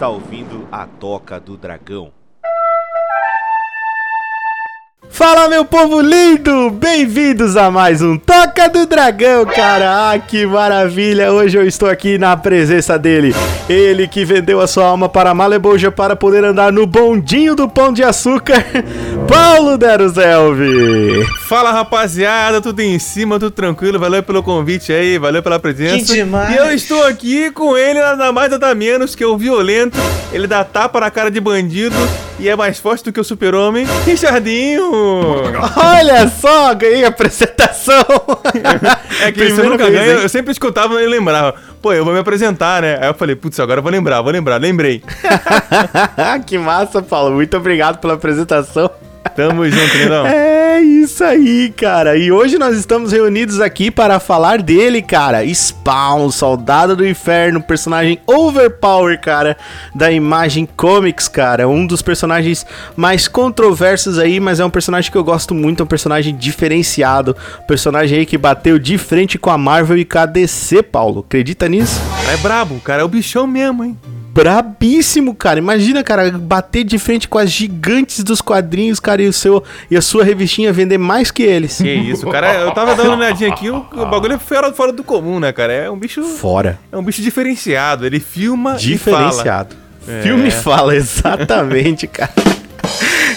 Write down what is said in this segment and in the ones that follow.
está ouvindo a Toca do Dragão. Fala meu povo lindo, bem-vindos a mais um Toca do Dragão, cara. Ah, que maravilha! Hoje eu estou aqui na presença dele, ele que vendeu a sua alma para Maleboja para poder andar no bondinho do Pão de Açúcar, Paulo Deruzelvi. Fala rapaziada, tudo em cima, tudo tranquilo, valeu pelo convite aí, valeu pela presença. Que demais. E eu estou aqui com ele, nada mais nada menos que o violento, ele dá tapa na cara de bandido e é mais forte do que o super-homem, Richardinho. Olha só, ganhei a apresentação. É que você nunca ganha, eu sempre escutava e lembrava. Pô, eu vou me apresentar, né? Aí eu falei, putz, agora eu vou lembrar, vou lembrar, lembrei. que massa, Paulo. Muito obrigado pela apresentação. Tamo junto, lindão. É isso aí, cara. E hoje nós estamos reunidos aqui para falar dele, cara. Spawn, Soldado do Inferno, personagem overpower, cara, da Imagem Comics, cara. Um dos personagens mais controversos aí, mas é um personagem que eu gosto muito, é um personagem diferenciado. Personagem aí que bateu de frente com a Marvel e com a DC, Paulo. Acredita nisso? É brabo, cara, é o bichão mesmo, hein? Brabíssimo, cara. Imagina, cara, bater de frente com as gigantes dos quadrinhos, cara, e, o seu, e a sua revistinha vender mais que eles. Que isso, cara. Eu tava dando uma olhadinha aqui, o, o bagulho é fora, fora do comum, né, cara? É um bicho. Fora. É um bicho diferenciado. Ele filma Diferenciado. e fala. Filme É. fala, exatamente, cara.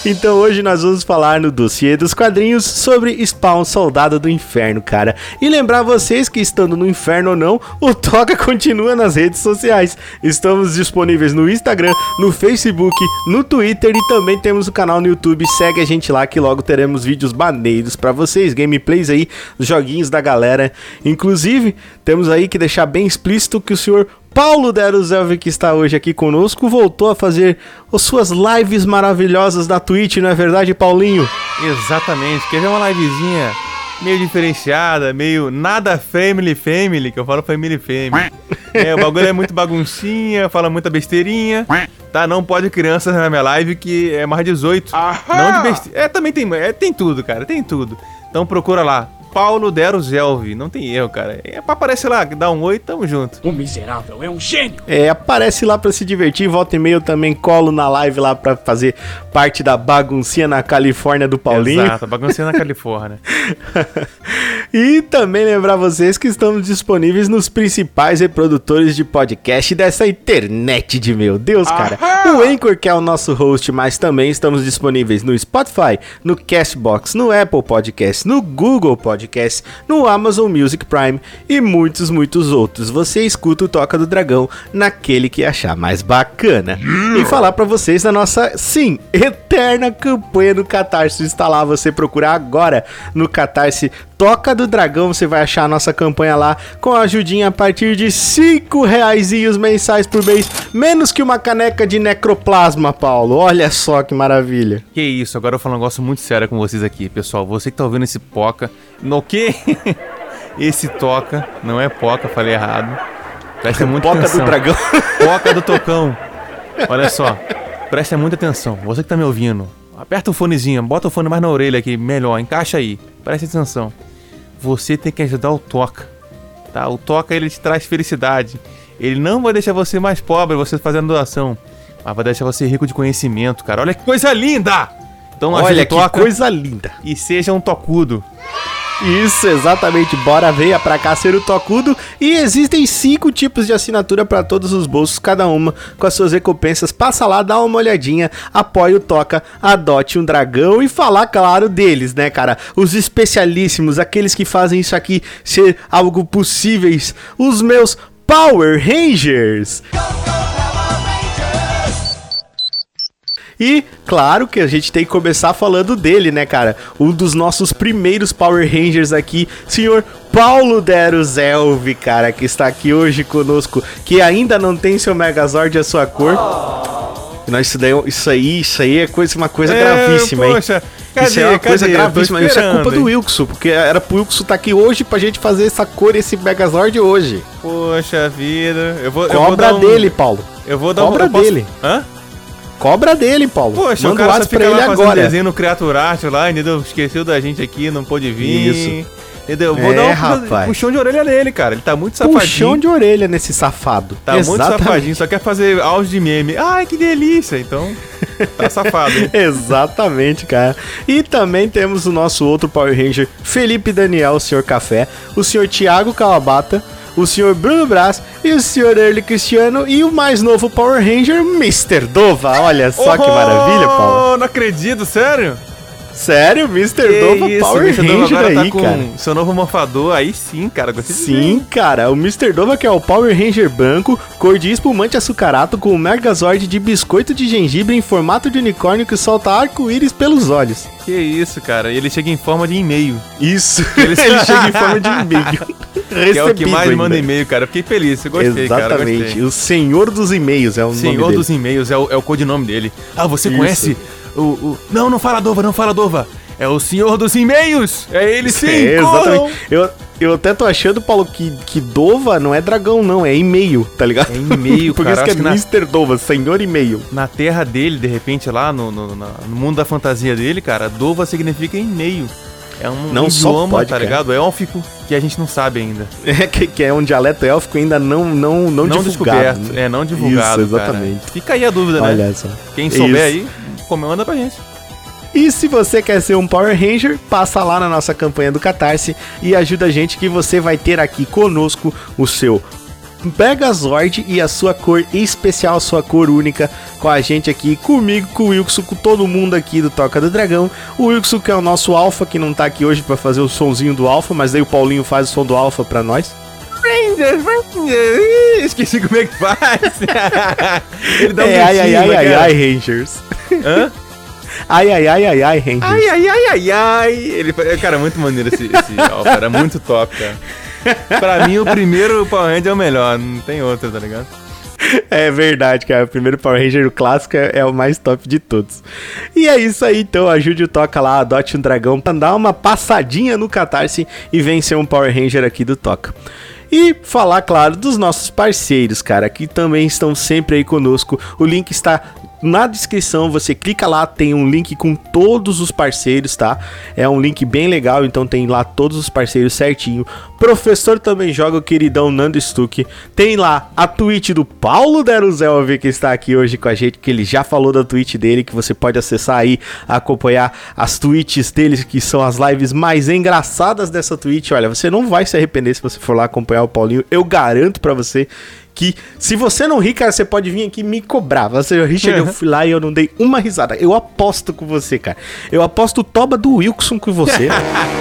Então hoje nós vamos falar no dossiê dos quadrinhos sobre Spawn Soldado do Inferno, cara. E lembrar vocês que estando no inferno ou não, o Toca continua nas redes sociais. Estamos disponíveis no Instagram, no Facebook, no Twitter e também temos o canal no YouTube. Segue a gente lá que logo teremos vídeos maneiros pra vocês, gameplays aí, joguinhos da galera. Inclusive, temos aí que deixar bem explícito que o senhor Paulo Deruzelvi, que está hoje aqui conosco, voltou a fazer as suas lives maravilhosas da Twitch, não é verdade, Paulinho? Exatamente. Quer ver uma livezinha meio diferenciada, meio nada family family, que eu falo family family. É, o bagulho é muito baguncinha, fala muita besteirinha. Tá, não pode crianças na minha live que é mais 18. Não de besteira. É, também tem, é, tem tudo, cara, tem tudo. Então procura lá. Paulo Deruzelvi, não tem erro, cara. É pra aparecer lá, dá um oi, tamo junto. O miserável é um gênio. É, aparece lá pra se divertir, volta e meia eu também colo na live lá pra fazer parte da baguncinha na Califórnia do Paulinho. Exato, baguncinha na Califórnia. E também lembrar vocês que estamos disponíveis nos principais reprodutores de podcast dessa internet de meu Deus, cara. O Anchor, que é o nosso host, mas também estamos disponíveis no Spotify, no Castbox, no Apple Podcast, no Google Podcast, no Amazon Music Prime e muitos, muitos outros. Você escuta o Toca do Dragão naquele que achar mais bacana. E falar pra vocês da nossa, sim, eterna campanha no Catarse. Está lá, você procurar agora no Catarse Toca do Dragão, você vai achar a nossa campanha lá com a ajudinha a partir de 5 reaisinhos mensais por mês, menos que uma caneca de necroplasma, Paulo. Olha só que maravilha. Que isso, agora eu vou falar um negócio muito sério com vocês aqui, pessoal. Você que tá ouvindo esse poca. No que? esse toca, não é poca, falei errado. Presta muita Toca atenção. do Dragão. Poca do tocão. Olha só, presta muita atenção. Você que tá me ouvindo, aperta o fonezinho, bota o fone mais na orelha aqui, melhor, encaixa aí. Presta atenção. Você tem que ajudar o Toca. Tá? O Toca ele te traz felicidade. Ele não vai deixar você mais pobre você fazendo doação, mas vai deixar você rico de conhecimento, cara. Olha que coisa linda! Então Olha que Toca coisa linda. e seja um tocudo. Isso, exatamente. Bora veia pra cá ser o tocudo. E existem cinco tipos de assinatura para todos os bolsos, cada uma com as suas recompensas. Passa lá, dá uma olhadinha, apoie o Toca, adote um dragão e falar, claro, deles, né, cara? Os especialíssimos, aqueles que fazem isso aqui ser algo possíveis. Os meus Power Rangers. E, claro que a gente tem que começar falando dele, né, cara? Um dos nossos primeiros Power Rangers aqui, senhor Paulo Deruzelvi, cara, que está aqui hoje conosco, que ainda não tem seu Megazord a sua cor. Nós, isso, daí, isso aí, isso aí é coisa, uma coisa gravíssima, hein? poxa, isso é uma coisa cadê? Tô gravíssima. Isso é culpa esperando, do hein? Wilkson, porque era pro Wilkson estar aqui hoje pra gente fazer essa cor, esse Megazord hoje. Poxa vida. Eu vou, eu vou Cobra um... dele, Paulo. Eu vou dar Cobra um... posso- dele. Hã? Cobra dele, Paulo. Poxa, Manda o o cara WhatsApp fica pra ele agora. desenho no Creature Art lá, entendeu? Esqueceu da gente aqui, não pôde vir. Isso. Entendeu? Vou É, dar um rapaz. puxão de orelha nele, cara. Ele tá muito safadinho. Puxão de orelha nesse safado. Tá muito safadinho, só quer fazer áudio de meme. Ai, que delícia. Então, tá safado? Exatamente, cara. E também temos o nosso outro Power Ranger, Felipe Daniel, o senhor Café, o senhor Thiago Calabata, o senhor Bruno Brás e o senhor Early Cristiano e o mais novo Power Ranger, Mr. Dova. Olha só que Oh, maravilha, Paulo. Não acredito, sério? Sério, Mr. Dova Power Mr. Ranger agora aí, tá com cara. seu novo morfador, aí sim, cara. Ver. Sim, cara, o Mr. Dova que é o Power Ranger branco, cor de espumante açucarado com o Megazord de biscoito de gengibre em formato de unicórnio que solta arco-íris pelos olhos. Que isso, cara. E ele chega em forma de e-mail. Isso, Ele- ele chega em forma de e-mail. Que é o que mais ainda. manda e-mail, cara. Fiquei feliz, eu gostei, cara. Exatamente, o senhor dos e-mails é o Senhor nome dele. dos e-mails é o, é o codinome dele. Ah, você Isso. conhece o, o. Não, não fala Dova, não fala Dova. É o senhor dos e-mails. É ele sim, É, exatamente. Eu, eu até tô achando, Paulo, que, que Dova não é dragão, não, é e-mail, tá ligado? É e-mail, Por cara, isso que é na- Mr. Dova, senhor e-mail. Na terra dele, de repente, lá no, no, no mundo da fantasia dele, cara, Dova significa e-mail. É um Não só idioma, pode, tá cara. ligado? Élfico que a gente não sabe ainda. É, que, que é um dialeto élfico ainda não, não, não, Não, divulgado. descoberto. É, não divulgado. Isso, exatamente. Cara. Fica aí a dúvida, né? Olha só. Quem souber Isso. aí, comanda pra gente. E se você quer ser um Power Ranger, passa lá na nossa campanha do Catarse e ajuda a gente que você vai ter aqui conosco o seu Megazord e a sua cor especial, sua cor única, com a gente aqui, comigo, com o Wilson, com todo mundo aqui do Toca do Dragão. O Wilson que é o nosso alfa, que não tá aqui hoje pra fazer o sonzinho do alfa, mas daí o Paulinho faz o som do alfa pra nós. Rangers, Rangers. Esqueci como é que faz. Ele dá um é, ai, ai, ai, né, ai, ai, Rangers. Hã? Ai, ai, ai, ai, ai, Rangers. Ai, ai, ai, ai, ai. Ele, fa- cara, muito maneiro esse, esse Alpha, era muito top, cara. Pra mim, o primeiro Power Ranger é o melhor, não tem outro, tá ligado? É verdade, cara. O primeiro Power Ranger clássico é, é o mais top de todos. E é isso aí, então. Ajude o Toca lá, adote um dragão pra dar uma passadinha no Catarse e vencer um Power Ranger aqui do Toca. E falar, claro, dos nossos parceiros, cara, que também estão sempre aí conosco. O link está na descrição, você clica lá, tem um link com todos os parceiros, tá? É um link bem legal, então tem lá todos os parceiros certinho. Professor também joga o queridão Nando Stuck. Tem lá a Twitch do Paulo Deruzelvi, que está aqui hoje com a gente, que ele já falou da Twitch dele, que você pode acessar aí, acompanhar as tweets dele, que são as lives mais engraçadas dessa Twitch. Olha, você não vai se arrepender se você for lá acompanhar o Paulinho, eu garanto pra você que se você não rir, cara, você pode vir aqui me cobrar. Você, Richard, eu fui lá e eu não dei uma risada. Eu aposto com você, cara. Eu aposto o toba do Wilson com você.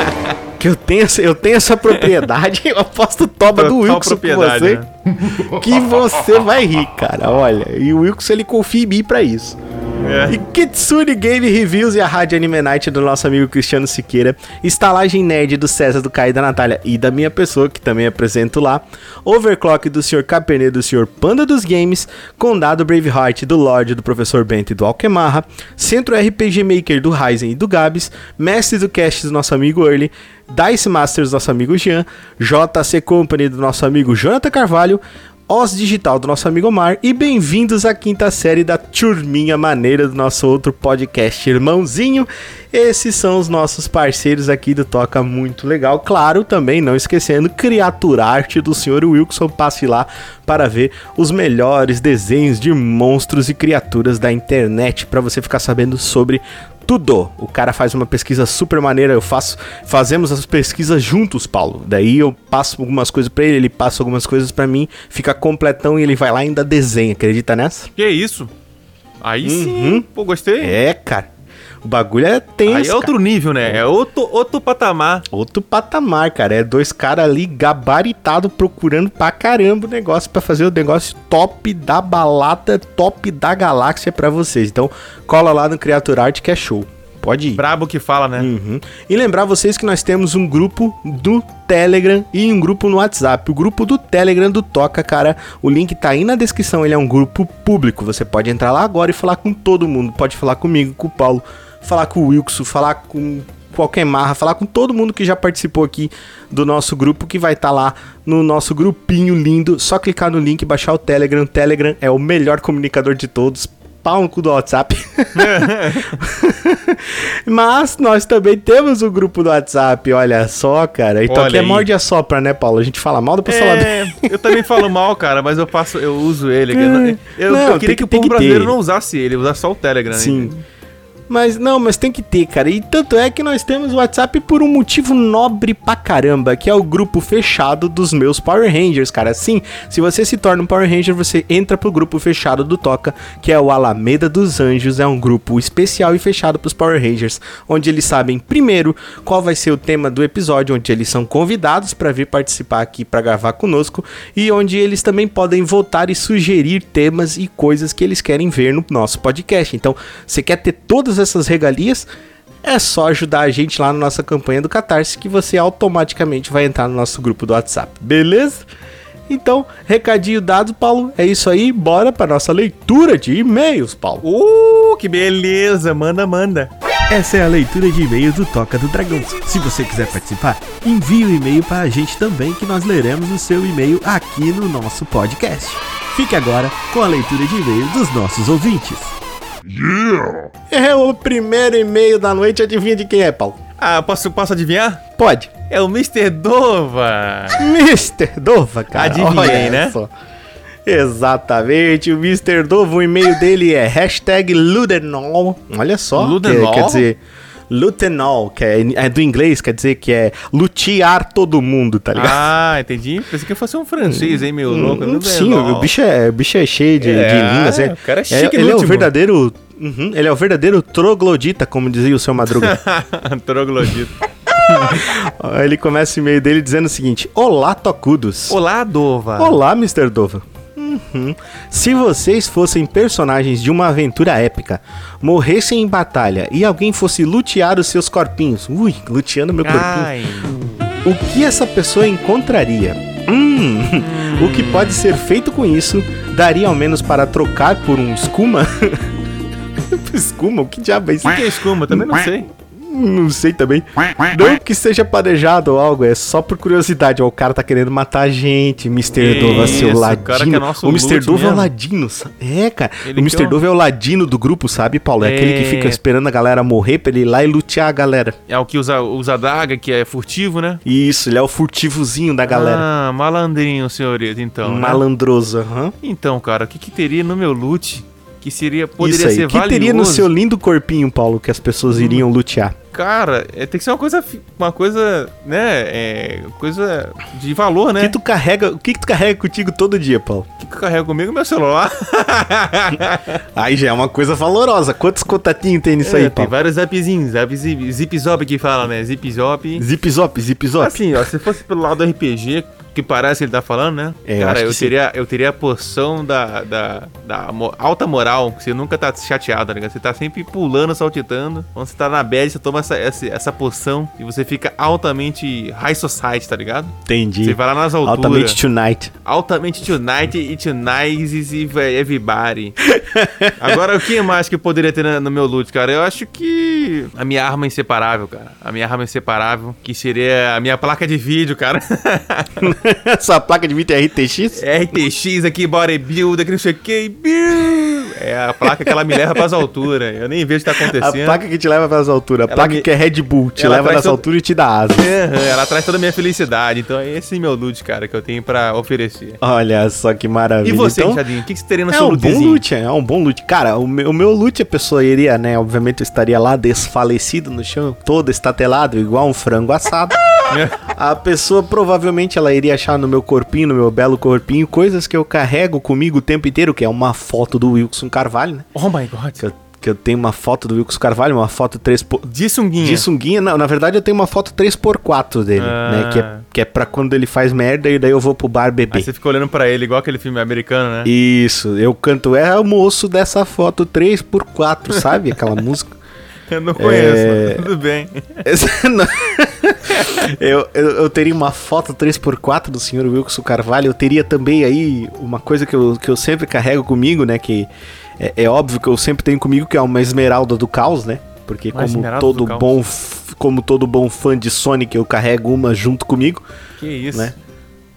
que eu tenho, essa- eu tenho essa propriedade. Eu aposto o toba do Wilson com você. né? Que você vai rir, cara. Olha. E o Wilson, ele confia em mim pra isso. É. Kitsune Game Reviews e a Rádio Anime Night do nosso amigo Cristiano Siqueira, Estalagem Nerd do César, do Caio da Natália e da minha pessoa, que também apresento lá, Overclock do Sr. Capenê, do Sr. Panda dos Games, Condado Braveheart do Lorde, do Professor Bento e do Alquemarra, Centro RPG Maker do Ryzen e do Gabs, Mestre do Cast do nosso amigo Early, Dice Masters do nosso amigo Jean, JC Company do nosso amigo Jonathan Carvalho, Os Digital do nosso amigo Omar e bem-vindos à quinta série da Turminha Maneira do nosso outro podcast irmãozinho. Esses são os nossos parceiros aqui do Toca Muito Legal. Claro, também não esquecendo Criatura Arte do Sr. Wilson. Passe lá para ver os melhores desenhos de monstros e criaturas da internet para você ficar sabendo sobre tudo. O cara faz uma pesquisa super maneira, eu faço, fazemos as pesquisas juntos, Paulo. Daí eu passo algumas coisas pra ele, ele passa algumas coisas pra mim, fica completão e ele vai lá e ainda desenha. Acredita nessa? Que isso? Aí Uhum. sim, pô, gostei. É, cara. O bagulho é tenso, Aí é outro cara. nível, né? É outro, outro patamar. Outro patamar, cara. É dois caras ali gabaritados procurando pra caramba o negócio pra fazer o negócio top da balada, top da galáxia pra vocês. Então, cola lá no Creature Art que é show. Pode ir. Brabo que fala, né? Uhum. E lembrar vocês que nós temos um grupo do Telegram e um grupo no WhatsApp. O grupo do Telegram do Toca, cara, o link tá aí na descrição. Ele é um grupo público. Você pode entrar lá agora e falar com todo mundo. Pode falar comigo, com o Paulo, falar com o Wilson, falar com qualquer marra, falar com todo mundo que já participou aqui do nosso grupo, que vai estar lá no nosso grupinho lindo. Só clicar no link baixar o Telegram. O Telegram é o melhor comunicador de todos. pau no cu do WhatsApp. Mas nós também temos o grupo do WhatsApp, olha só, cara. Então Olha aqui é aí. morde a sopra, né, Paulo? A gente fala mal, fala bem. É, eu também falo mal, cara, mas eu passo, eu uso ele. É. Eu, Não, eu queria que- que, o povo brasileiro ter. não usasse ele, usasse só o Telegram. né? Mas não, mas tem que ter, cara. E tanto é que nós temos o WhatsApp por um motivo nobre pra caramba, que é o grupo fechado dos meus Power Rangers, cara. Sim, se você se torna um Power Ranger, você entra pro grupo fechado do Toca, que é o Alameda dos Anjos. É um grupo especial e fechado pros Power Rangers, onde eles sabem primeiro qual vai ser o tema do episódio, onde eles são convidados pra vir participar aqui pra gravar conosco e onde eles também podem votar e sugerir temas e coisas que eles querem ver no nosso podcast. Então, você quer ter todas essas regalias? É só ajudar a gente lá na nossa campanha do Catarse que você automaticamente vai entrar no nosso grupo do WhatsApp, beleza? Então, recadinho dado, Paulo. É isso aí, bora para nossa leitura de e-mails, Paulo. Uh, que beleza, manda, manda. Essa é a leitura de e-mails do Toca do Dragão. Se você quiser participar, envie o e-mail para a gente também, que nós leremos o seu e-mail aqui no nosso podcast. Fique agora com a leitura de e-mails dos nossos ouvintes. É o primeiro e-mail da noite, adivinha de quem é, Paulo? Ah, posso, posso adivinhar? Pode. É o Mr. Dova. Mr. Dova, cara. Adivinhei, né? só. Exatamente, o Mr. Dova, o e-mail dele é hashtag Ludenol. Olha só. Ludenol? Que, quer dizer, Lutenol, que é, é do inglês, quer dizer que é lutear todo mundo, tá ligado? Ah, entendi. Pensei que fosse um francês, hein, meu louco. Hum, sim, o bicho, é, o bicho é cheio de, É, de línguas. É, o cara é chique no ele é o verdadeiro. Uhum, ele é o verdadeiro troglodita, como dizia o seu Madruga. Troglodita. Ele começa o e-mail dele dizendo o seguinte: Olá, tocudos. Olá, Dova. Olá, Mr. Dova. Uhum. Se vocês fossem personagens de uma aventura épica, morressem em batalha e alguém fosse lutear os seus corpinhos, ui, luteando meu corpinho, Ai, o que essa pessoa encontraria? Hum, o que pode ser feito com isso daria ao menos para trocar por um escuma? escuma? O que diabo é isso? o que é escuma? Também não sei. Não sei também. Não que seja planejado ou algo, é só por curiosidade. Ó, o cara tá querendo matar a gente, Mr. Dova, seu o ladino. cara que é nosso o Mr. Dova é o ladino. sa- É, cara. Ele o Mr. é Dova é o ladino do grupo, sabe, Paulo? É, aquele que É. fica esperando a galera morrer pra ele ir lá e lutear a galera. É o que usa, usa daga, que é furtivo, né? Isso, ele é o furtivozinho da galera. Ah, malandrinho, senhorita, então. né? Malandroso, aham. Então, cara, o que, que teria no meu loot que seria poderia ser O que valioso? teria no seu lindo corpinho, Paulo, que as pessoas iriam lutear? Cara, é, tem que ser uma coisa, uma coisa, né, é, coisa de valor, O né? que tu carrega, o que, que tu carrega contigo todo dia, Paulo? O que que eu carrego comigo? Meu celular. Aí já é uma coisa valorosa. Quantos contatinhos tem nisso É, aí, tem Paulo? vários zapzinhos, zap, zip, zip zop que fala, né? Zip zop. Zip zop, zip zop. Assim, ó, se fosse pelo lado do RPG, que parece que ele tá falando, né? É, eu Cara, eu, sim. teria, eu teria a poção da, da, da alta moral, que você nunca tá chateado, tá ligado? Você tá sempre pulando, saltitando. Quando você tá na bad, você toma essa, essa, essa poção e você fica altamente high society, tá ligado? Entendi. Você vai lá nas alturas. Altamente tonight. Altamente tonight e tonight e everybody. Agora, o que mais que eu poderia ter no meu loot, cara? Eu acho que a minha arma inseparável, cara. A minha arma inseparável, que seria a minha placa de vídeo, cara. Sua placa de vídeo é RTX? RTX aqui, bodybuilder, que não sei o que. É a placa que ela me leva pras alturas. Eu nem vejo o que tá A acontecendo. placa que te leva para as alturas. A Ela placa me- que é Red Bull. Te Ela leva nas todo- alturas e te dá asas. Aham, Ela traz toda a minha felicidade. Então é esse meu loot, cara, que eu tenho pra oferecer. Olha só que maravilha. E você, então, Chadinho? O que que você teria no é seu um bom lootzinho? loot, é um bom loot. Cara, o meu, o meu loot a pessoa iria, né? Obviamente eu estaria lá desfalecido no chão, todo estatelado, igual um frango assado. A pessoa provavelmente ela iria achar no meu corpinho, no meu belo corpinho, coisas que eu carrego comigo o tempo inteiro, que é uma foto do Wilson Carvalho, né? Oh my god. Que eu, que eu tenho uma foto do Wilson Carvalho, uma foto 3 por... De sunguinha. De sunguinha, não, na verdade eu tenho uma foto 3x4 dele, Ah. né? Que é, que é pra quando ele faz merda e daí eu vou pro bar beber. Aí você fica olhando pra ele igual aquele filme americano, né? Isso, eu canto é o moço dessa foto 3x4, sabe? Aquela música. Eu não conheço, É. tudo bem. Eu, eu, eu teria uma foto 3x4 do senhor Wilson Carvalho. Eu teria também aí uma coisa que eu, que eu sempre carrego comigo, né? Que é, é óbvio que eu sempre tenho comigo, que é uma esmeralda do caos, né? Porque Uma como todo bom f- como todo bom fã de Sonic, eu carrego uma junto comigo. Que isso. Né?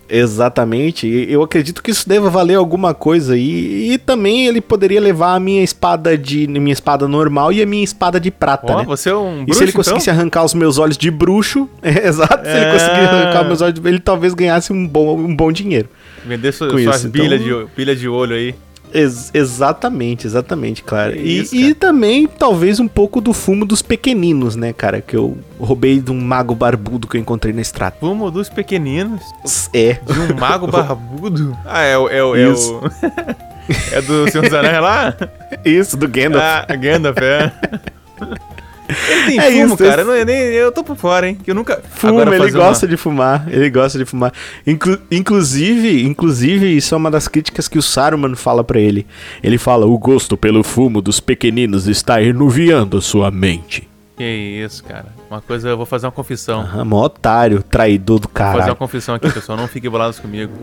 Exatamente. E Eu acredito que isso deva valer alguma coisa. E, e também ele poderia levar a minha espada de. minha espada normal e a minha espada de prata, Ó, né? você é um E bruxo, se ele conseguisse arrancar os meus olhos de bruxo, é, exato, se ele É. conseguisse arrancar os meus olhos de ele talvez ganhasse um bom, um bom dinheiro. então? Vender su- suas isso, bilhas, então- de, pilhas de olho aí. Ex- exatamente, exatamente, claro. E, isso, e cara. também, talvez, um pouco do fumo dos pequeninos, né, cara? Que eu roubei de um mago barbudo que eu encontrei na estrada. Fumo dos pequeninos. É. De um mago barbudo. Ah, é o. É, o, é, Isso. o é do Senhor dos Anéis lá? Isso, do Gandalf. Ah, Gandalf, é. Ele tem É fumo, isso, cara. Eu, não- eu nem, eu tô por fora, hein? Eu nunca. Fuma, ele fazer gosta uma- de fumar, ele gosta de fumar. Inclu- inclusive, inclusive, isso é uma das críticas que o Saruman fala pra ele. Ele fala: "O gosto pelo fumo dos pequeninos está enuviando sua mente". Que isso, cara. Uma coisa, eu vou fazer uma confissão. Aham, mó otário, traidor do Vou fazer uma confissão aqui, pessoal. Não fiquem bolados comigo.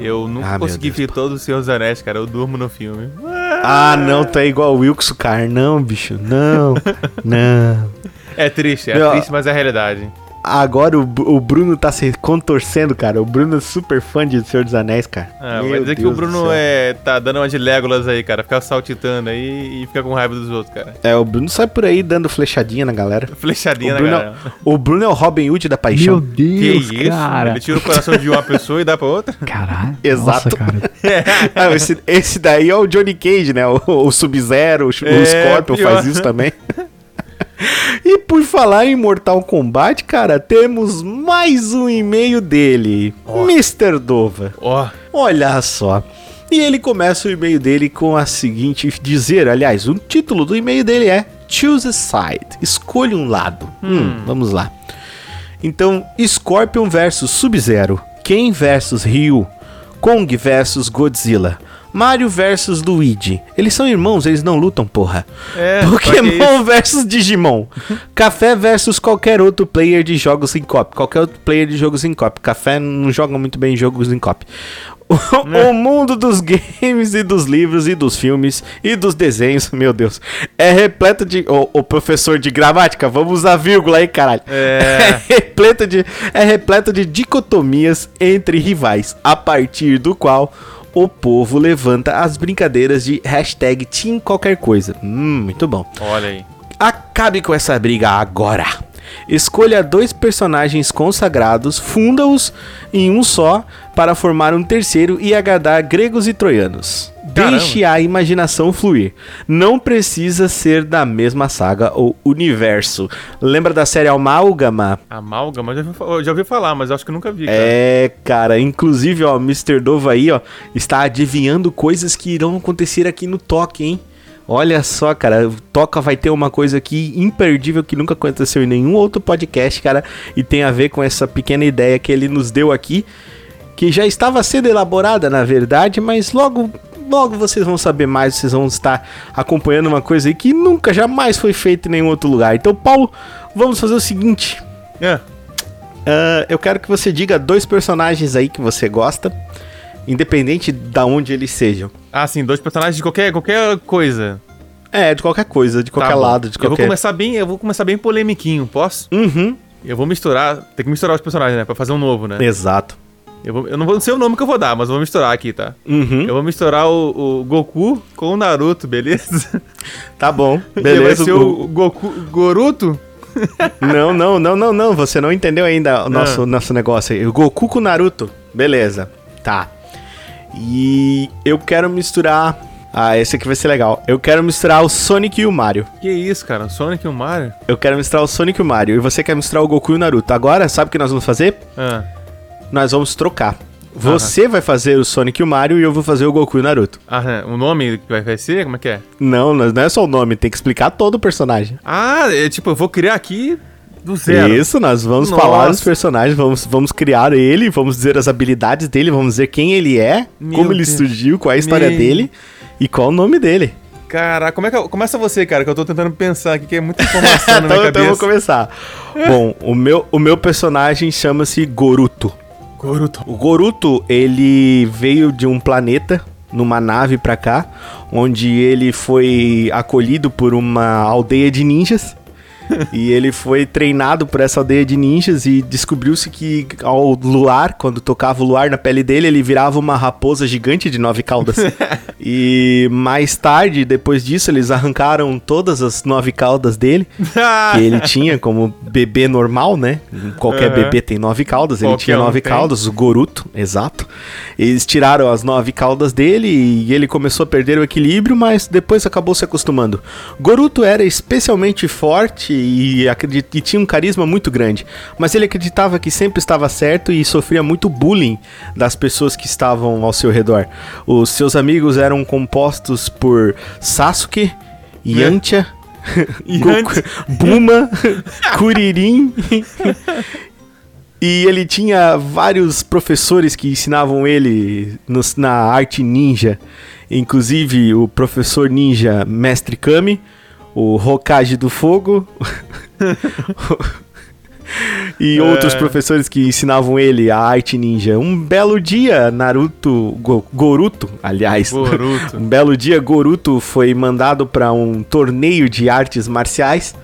Eu nunca Ah, consegui ver todos os Senhor dos Anéis, cara. Eu durmo no filme. Ah, não, tá igual o Wilkes Car, não, bicho. Não. não. É triste, é Meu- triste, mas é a realidade. Agora o, o Bruno tá se contorcendo, cara. O Bruno é super fã de Senhor dos Anéis, cara. Ah, Meu vai dizer que Deus o do Bruno é, tá dando uma de Legolas aí, cara. Fica saltitando aí e fica com raiva dos outros, cara. É, o Bruno sai por aí dando flechadinha na galera. Flechadinha O na Bruno, galera. é, o Bruno é o Robin Hood da Meu paixão. Que Deus, isso? cara. Ele tira o coração de uma pessoa e dá pra outra? Caralho. Exato. Nossa, cara. Ah, esse, esse daí é o Johnny Cage, né? O, o Sub-Zero, o, É, o Scorpion pior. faz isso também. e por falar em Mortal Kombat, cara, temos mais um e-mail dele. Mr. Dova. Ó, Olha só. E ele começa o e-mail dele com a seguinte dizer, aliás, o título do e-mail dele é Choose a Side. Escolha um lado. Hum, vamos lá. Então, Scorpion versus Sub-Zero, Ken versus Ryu, Kong versus Godzilla, Mario versus Luigi. Eles são irmãos, eles não lutam, porra. É, Pokémon versus Digimon. Café versus qualquer outro player de jogos em cop. Qualquer outro player de jogos em cop. Café não joga muito bem em jogos em cop. O, Né? o mundo dos games e dos livros e dos filmes e dos desenhos, meu Deus, é repleto de. Ô, professor de gramática, vamos usar vírgula aí, caralho. É. repleto de, é repleto de dicotomias entre rivais, a partir do qual o povo levanta as brincadeiras de hashtag Team qualquer coisa. Hum, muito bom. olha aí. Acabe com essa briga agora. Escolha dois personagens consagrados, funda-os em um só para formar um terceiro e agradar gregos e troianos. Caramba. Deixe a imaginação fluir. Não precisa ser da mesma saga ou universo. Lembra da série Amálgama? Amálgama, já, ouvi já ouvi falar, mas acho que nunca vi, cara. É, cara, inclusive, ó, Mr. Dova aí, ó, está adivinhando coisas que irão acontecer aqui no Toque, hein? Olha só, cara, Toca vai ter uma coisa aqui imperdível que nunca aconteceu em nenhum outro podcast, cara, e tem a ver com essa pequena ideia que ele nos deu aqui, que já estava sendo elaborada, na verdade, mas logo logo vocês vão saber mais, vocês vão estar acompanhando uma coisa aí que nunca jamais foi feita em nenhum outro lugar. Então, Paulo, vamos fazer o seguinte, É. ah, eu quero que você diga dois personagens aí que você gosta, independente da onde eles sejam. Ah, sim, dois personagens de qualquer, qualquer coisa. É, de qualquer coisa, de qualquer Tá lado, de Eu vou qualquer. começar bem, eu vou começar bem polemiquinho, posso? Uhum. Eu vou misturar, tem que misturar os personagens, né, pra fazer um novo, né? Exato. Eu, vou- eu não vou sei o nome que eu vou dar, mas eu vou misturar aqui, tá? Uhum. Eu vou misturar o, o Goku com o Naruto, beleza? Tá bom. Ele vai Beleza. ser o- o Goku Goruto? Não, não, não, não, não. Você não entendeu ainda o nosso, Ah. nosso negócio aí. O Goku com o Naruto. Beleza. Tá. E eu quero misturar. Ah, esse aqui vai ser legal. Eu quero misturar o Sonic e o Mario. Que isso, cara? O Sonic e o Mario? Eu quero misturar o Sonic e o Mario. E você quer misturar o Goku e o Naruto. Agora, sabe o que nós vamos fazer? Ah, Nós vamos trocar. Você vai fazer o Sonic e o Mario e eu vou fazer o Goku e o Naruto. ah, é, o nome que vai, ser? Como é que é? Não, não não é só o nome, tem que explicar todo o personagem. Ah, é tipo, eu vou criar aqui do zero. Isso, nós vamos Nossa. falar dos personagens, vamos, vamos criar ele, vamos dizer as habilidades dele, vamos dizer quem ele é, Meu como ele Deus. surgiu, qual é a história Meu- dele e qual o nome dele. Caraca, como é que eu, começa você, cara, que eu tô tentando pensar aqui, que é muita informação na então, minha então eu vou cabeça. começar. Bom, o meu, o meu personagem chama-se Goruto. Goruto. O Goruto, ele veio de um planeta, numa nave pra cá, onde ele foi acolhido por uma aldeia de ninjas. E ele foi treinado por essa aldeia de ninjas e descobriu-se que ao luar, quando tocava o luar na pele dele, ele virava uma raposa gigante de nove caudas. e mais tarde, depois disso, eles arrancaram todas as nove caudas dele, que ele tinha como bebê normal, né? Qualquer Aham. bebê tem nove caudas, ele Qualquer tinha um nove tem. caudas, o Goruto, exato. Eles tiraram as nove caudas dele e ele começou a perder o equilíbrio, mas depois acabou se acostumando. Goruto era especialmente forte e, acredit- e tinha um carisma muito grande, mas ele acreditava que sempre estava certo e sofria muito bullying das pessoas que estavam ao seu redor. Os seus amigos eram compostos por Sasuke, Yantia, Goku, Yantia. Buma, Kuririn e ele tinha vários professores que ensinavam ele nos- na arte ninja. Inclusive o professor ninja Mestre Kami, o Hokage do Fogo. e outros É. professores que ensinavam ele a arte ninja. Um belo dia, Naruto. Go- Goruto, aliás. Boruto. Um belo dia, Goruto foi mandado para um torneio de artes marciais,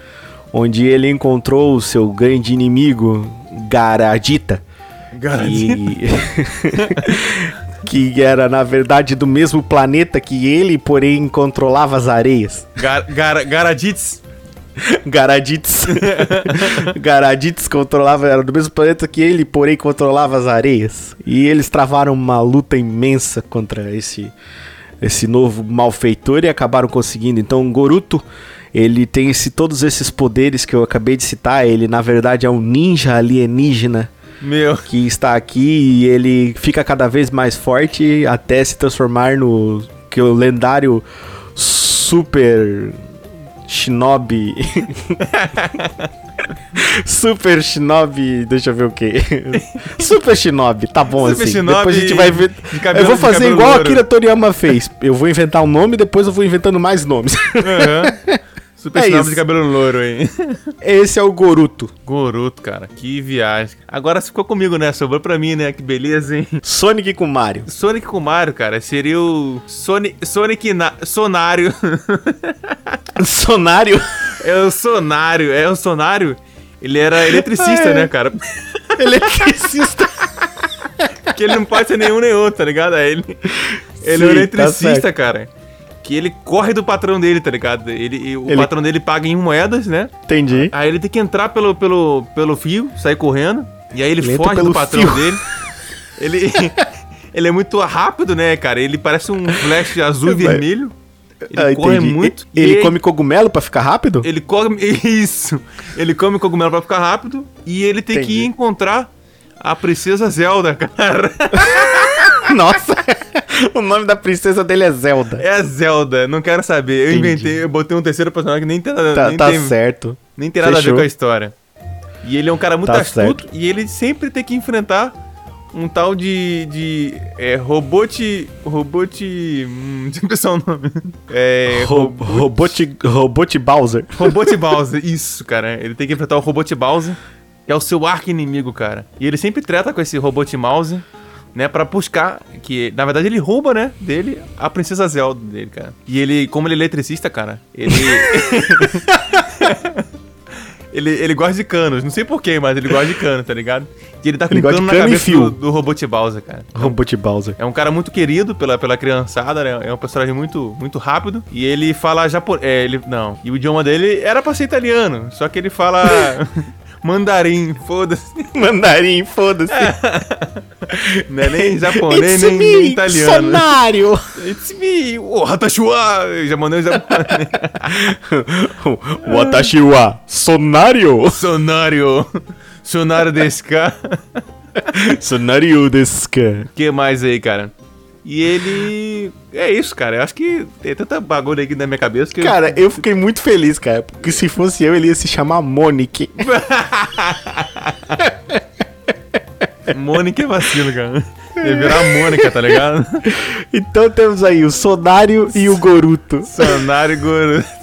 onde ele encontrou o seu grande inimigo, Garadita. Garantido. Que... que era, na verdade, do mesmo planeta que ele, porém controlava as areias. Gar, gar, Garadits. Garadits. Garadits controlava, era do mesmo planeta que ele, porém controlava as areias. E eles travaram uma luta imensa contra esse, esse novo malfeitor e acabaram conseguindo. Então, Goruto, ele tem esse, todos esses poderes que eu acabei de citar. Ele, na verdade, é um ninja alienígena Meu. que está aqui e ele fica cada vez mais forte até se transformar no que o lendário Super Shinobi. Super Shinobi, deixa eu ver o que. Super Shinobi, tá bom Super assim. Shinobi depois a gente vai ver. cabelo- eu vou fazer igual a. Akira Toriyama fez. Eu vou inventar um nome, depois eu vou inventando mais nomes. Aham. Super É de cabelo louro aí. Esse é o Goruto. Goruto, cara. Que viagem. Agora ficou comigo, né? Sobrou pra mim, né? Que beleza, hein? Sonic com Mario. Sonic com Mario, cara. Seria o Sonic, Sonic na, Sonário. Sonário. é o Sonário. É o Sonário. Ele era eletricista, É. né, cara? Eletricista. Porque ele não pode ser nenhum nem outro, tá ligado? Aí ele, ele é um Sim, tá eletricista, certo. cara. Que ele corre do patrão dele, tá ligado? Ele, o Ele- patrão dele paga em moedas, né? Entendi. Aí ele tem que entrar pelo, pelo, pelo fio, sair correndo. E aí ele, Ele entra foge do patrão fio. dele. Ele, ele é muito rápido, né, cara? Ele parece um flash azul e vermelho. Ele Ah, corre entendi. muito. Ele e come cogumelo pra ficar rápido? Ele come. Isso! Ele come cogumelo pra ficar rápido. E ele tem que Entendi. ir encontrar a princesa Zelda, cara. Nossa! o nome da princesa dele é Zelda. É a Zelda, não quero saber. Eu Entendi. inventei, eu botei um terceiro personagem que nem tem nada, Tá, nem tá tem, certo. nem tem nada a ver Fechou. com a história. E ele é um cara muito Tá astuto e ele sempre tem que enfrentar um tal de. de. É. Robote. Robote. Hum, deixa eu pensar o nome. É. Ro Robot, Robot Bowser. Robot Bowser, isso, cara. Ele tem que enfrentar o Robot Bowser, que é o seu arco inimigo, cara. E ele sempre trata com esse Robot Bowser, né, pra buscar, que na verdade ele rouba, né, dele, a Princesa Zelda dele, cara. E ele, como ele é eletricista, cara, ele... ele, ele gosta de canos, não sei porquê, mas ele gosta de cano, tá ligado? E ele tá com Ele um cano na cano e cabeça do, do Robot Bowser, cara. Robot Bowser. É um cara muito querido pela, pela criançada, né? É um personagem muito, muito rápido. E ele fala japonês. É, ele. Não. E o idioma dele era pra ser italiano. Só que ele fala mandarim, foda-se. Mandarim, foda-se. Não é nem japonês, nem, me, nem italiano. Sonário. It's me, oh, Hatashua! Japonês, japonês. Watashi wa Sonário. Sonário. Sonário cara. Sonário desu ka. O que mais aí, cara? E ele. É isso, cara. Eu acho que tem tanta bagulho aqui na minha cabeça que. Cara, eu fiquei muito feliz, cara, porque se fosse eu, ele ia se chamar Monique. Mônica é vacilo, cara. Ia virar a Mônica, tá ligado? Então temos aí o Sonário e o Goruto. Sonário Goro.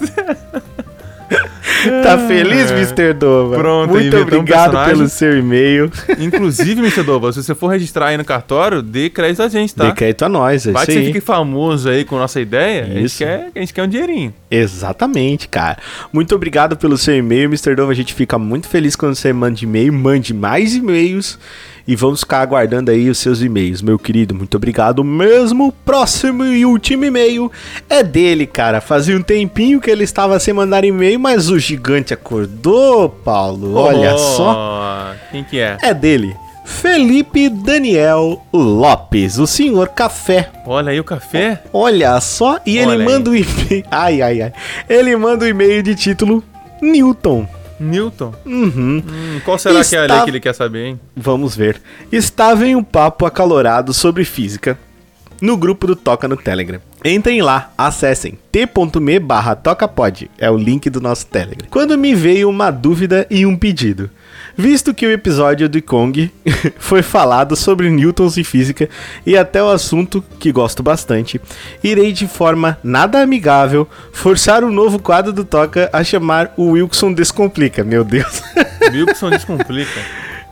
Tá feliz, Mr. Dova? Pronto, Muito um obrigado personagem. pelo seu e-mail. Inclusive, Mr. Dova, se você for registrar aí no cartório, dê crédito a gente, tá? Dê crédito a nós, é Vai isso que você fique famoso aí com nossa ideia, a gente, Isso. quer, a gente quer um dinheirinho. Exatamente, cara. Muito obrigado pelo seu e-mail, Mr. Dova. A gente fica muito feliz quando você manda e-mail. Mande mais e-mails e vamos ficar aguardando aí os seus e-mails, meu querido. Muito obrigado mesmo. Próximo e último e-mail é dele, cara. Fazia um tempinho que ele estava sem mandar e-mail, mas o gigante acordou, Paulo. Olha Oh, só. Quem que é? É dele. Felipe Daniel Lopes, o senhor café. Olha aí o café. Olha só, e Olha ele aí. manda um e-mail. Ai, ai, ai. Ele manda um e-mail de título Newton. Newton. Uhum. Hum, qual será que é a Está- lei que ele quer saber, hein? Vamos ver. Estava em um papo acalorado sobre física no grupo do Toca no Telegram. Entrem lá, acessem t.me barra tocapod, é o link do nosso Telegram. Quando me veio uma dúvida e um pedido. Visto que o episódio do Kong foi falado sobre Newtons e física e até o assunto que gosto bastante, irei de forma nada amigável forçar o novo quadro do Toca a chamar o Wilson Descomplica. Meu Deus. Wilson descomplica.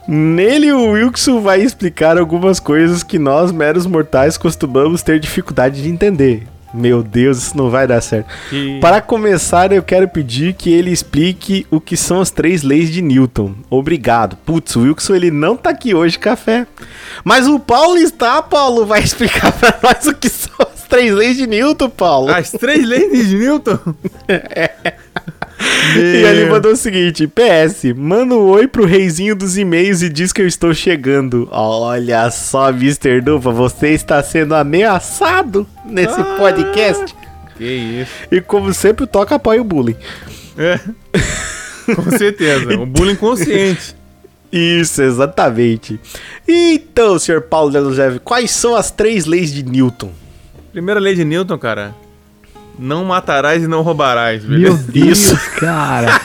Nele, o Wilson vai explicar algumas coisas que nós, meros mortais, costumamos ter dificuldade de entender. Meu Deus, isso não vai dar certo. Que- Para começar, eu quero pedir que ele explique o que são as três leis de Newton. Obrigado. Putz, o Wilson ele não tá aqui hoje, café. Mas o Paulo está, Paulo. Vai explicar pra nós o que são as três leis de Newton, Paulo. As três leis de Newton? E ele mandou o seguinte: PS, manda um oi pro reizinho dos e-mails e diz que eu estou chegando. Olha só, Mr. Dupa, você está sendo ameaçado nesse Ah. podcast. Que isso. E como sempre, o Toca apoia o bullying. É. Com certeza. Um bullying consciente. Isso, exatamente. Então, senhor Paulo Deluzev, quais são as três leis de Newton? Primeira lei de Newton, cara. Não matarás e não roubarás, Meu beleza? Deus, Isso. cara.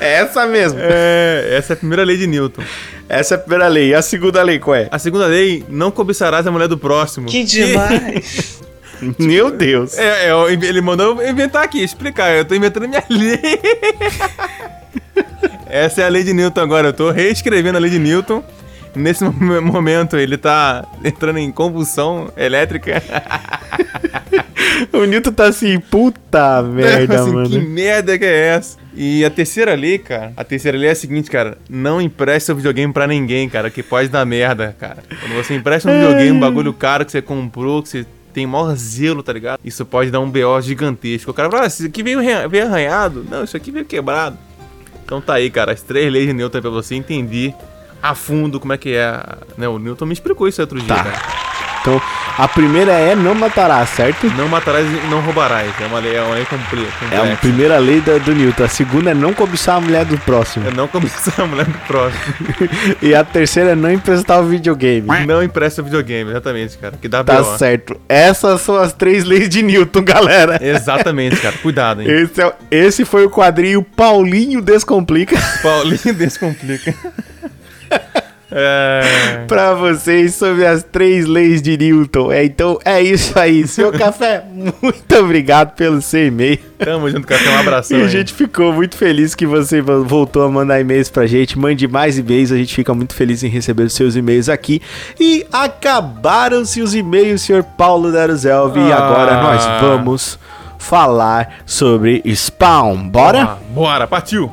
É essa mesmo. É, essa é a primeira lei de Newton. Essa é a primeira lei. E a segunda lei qual é? A segunda lei, não cobiçarás a mulher do próximo. Que demais! Meu Deus. É, é, ele mandou eu inventar aqui, explicar. Eu tô inventando minha lei. Essa é a lei de Newton agora. Eu tô reescrevendo a lei de Newton. Nesse mo- momento ele tá entrando em convulsão elétrica. O Newton tá assim, puta merda, Assim, mano. Que merda que é essa? E a terceira lei, cara. A terceira lei é a seguinte, cara. Não empreste seu videogame pra ninguém, cara, que pode dar merda, cara. Quando você empresta um videogame, um bagulho caro que você comprou, que você tem maior zelo, tá ligado? Isso pode dar um BO gigantesco. O cara fala, ah, isso aqui veio, veio arranhado. Não, isso aqui veio quebrado. Então tá aí, cara. As três leis de Newton pra você entender a fundo como é que é. Né? O Newton me explicou isso outro dia, Tá. cara. Então, a primeira é não matará, certo? Não matarás e não roubarás. É uma lei, é uma lei É a primeira lei da- do Newton. A segunda é não cobiçar a mulher do próximo. É não começar a mulher do próximo. E a terceira é não emprestar o videogame. Não empresta videogame, exatamente, cara. Que dá Tá BO. certo. Essas são as três leis de Newton, galera. Exatamente, cara. Cuidado, hein? Esse, é- esse foi o quadrinho Paulinho Descomplica Paulinho descomplica. É... pra vocês sobre as três leis de Newton. É, então é isso aí. Seu café, muito obrigado pelo seu e-mail. Tamo junto, cara. Um abração. E a gente ficou muito feliz que você vo- voltou a mandar e-mails pra gente. Mande mais e-mails, a gente fica muito feliz em receber os seus e-mails aqui. E acabaram-se os e-mails, senhor Paulo Daruzelv. E Ah. agora nós vamos falar sobre Spawn. Bora? Ah, bora, partiu.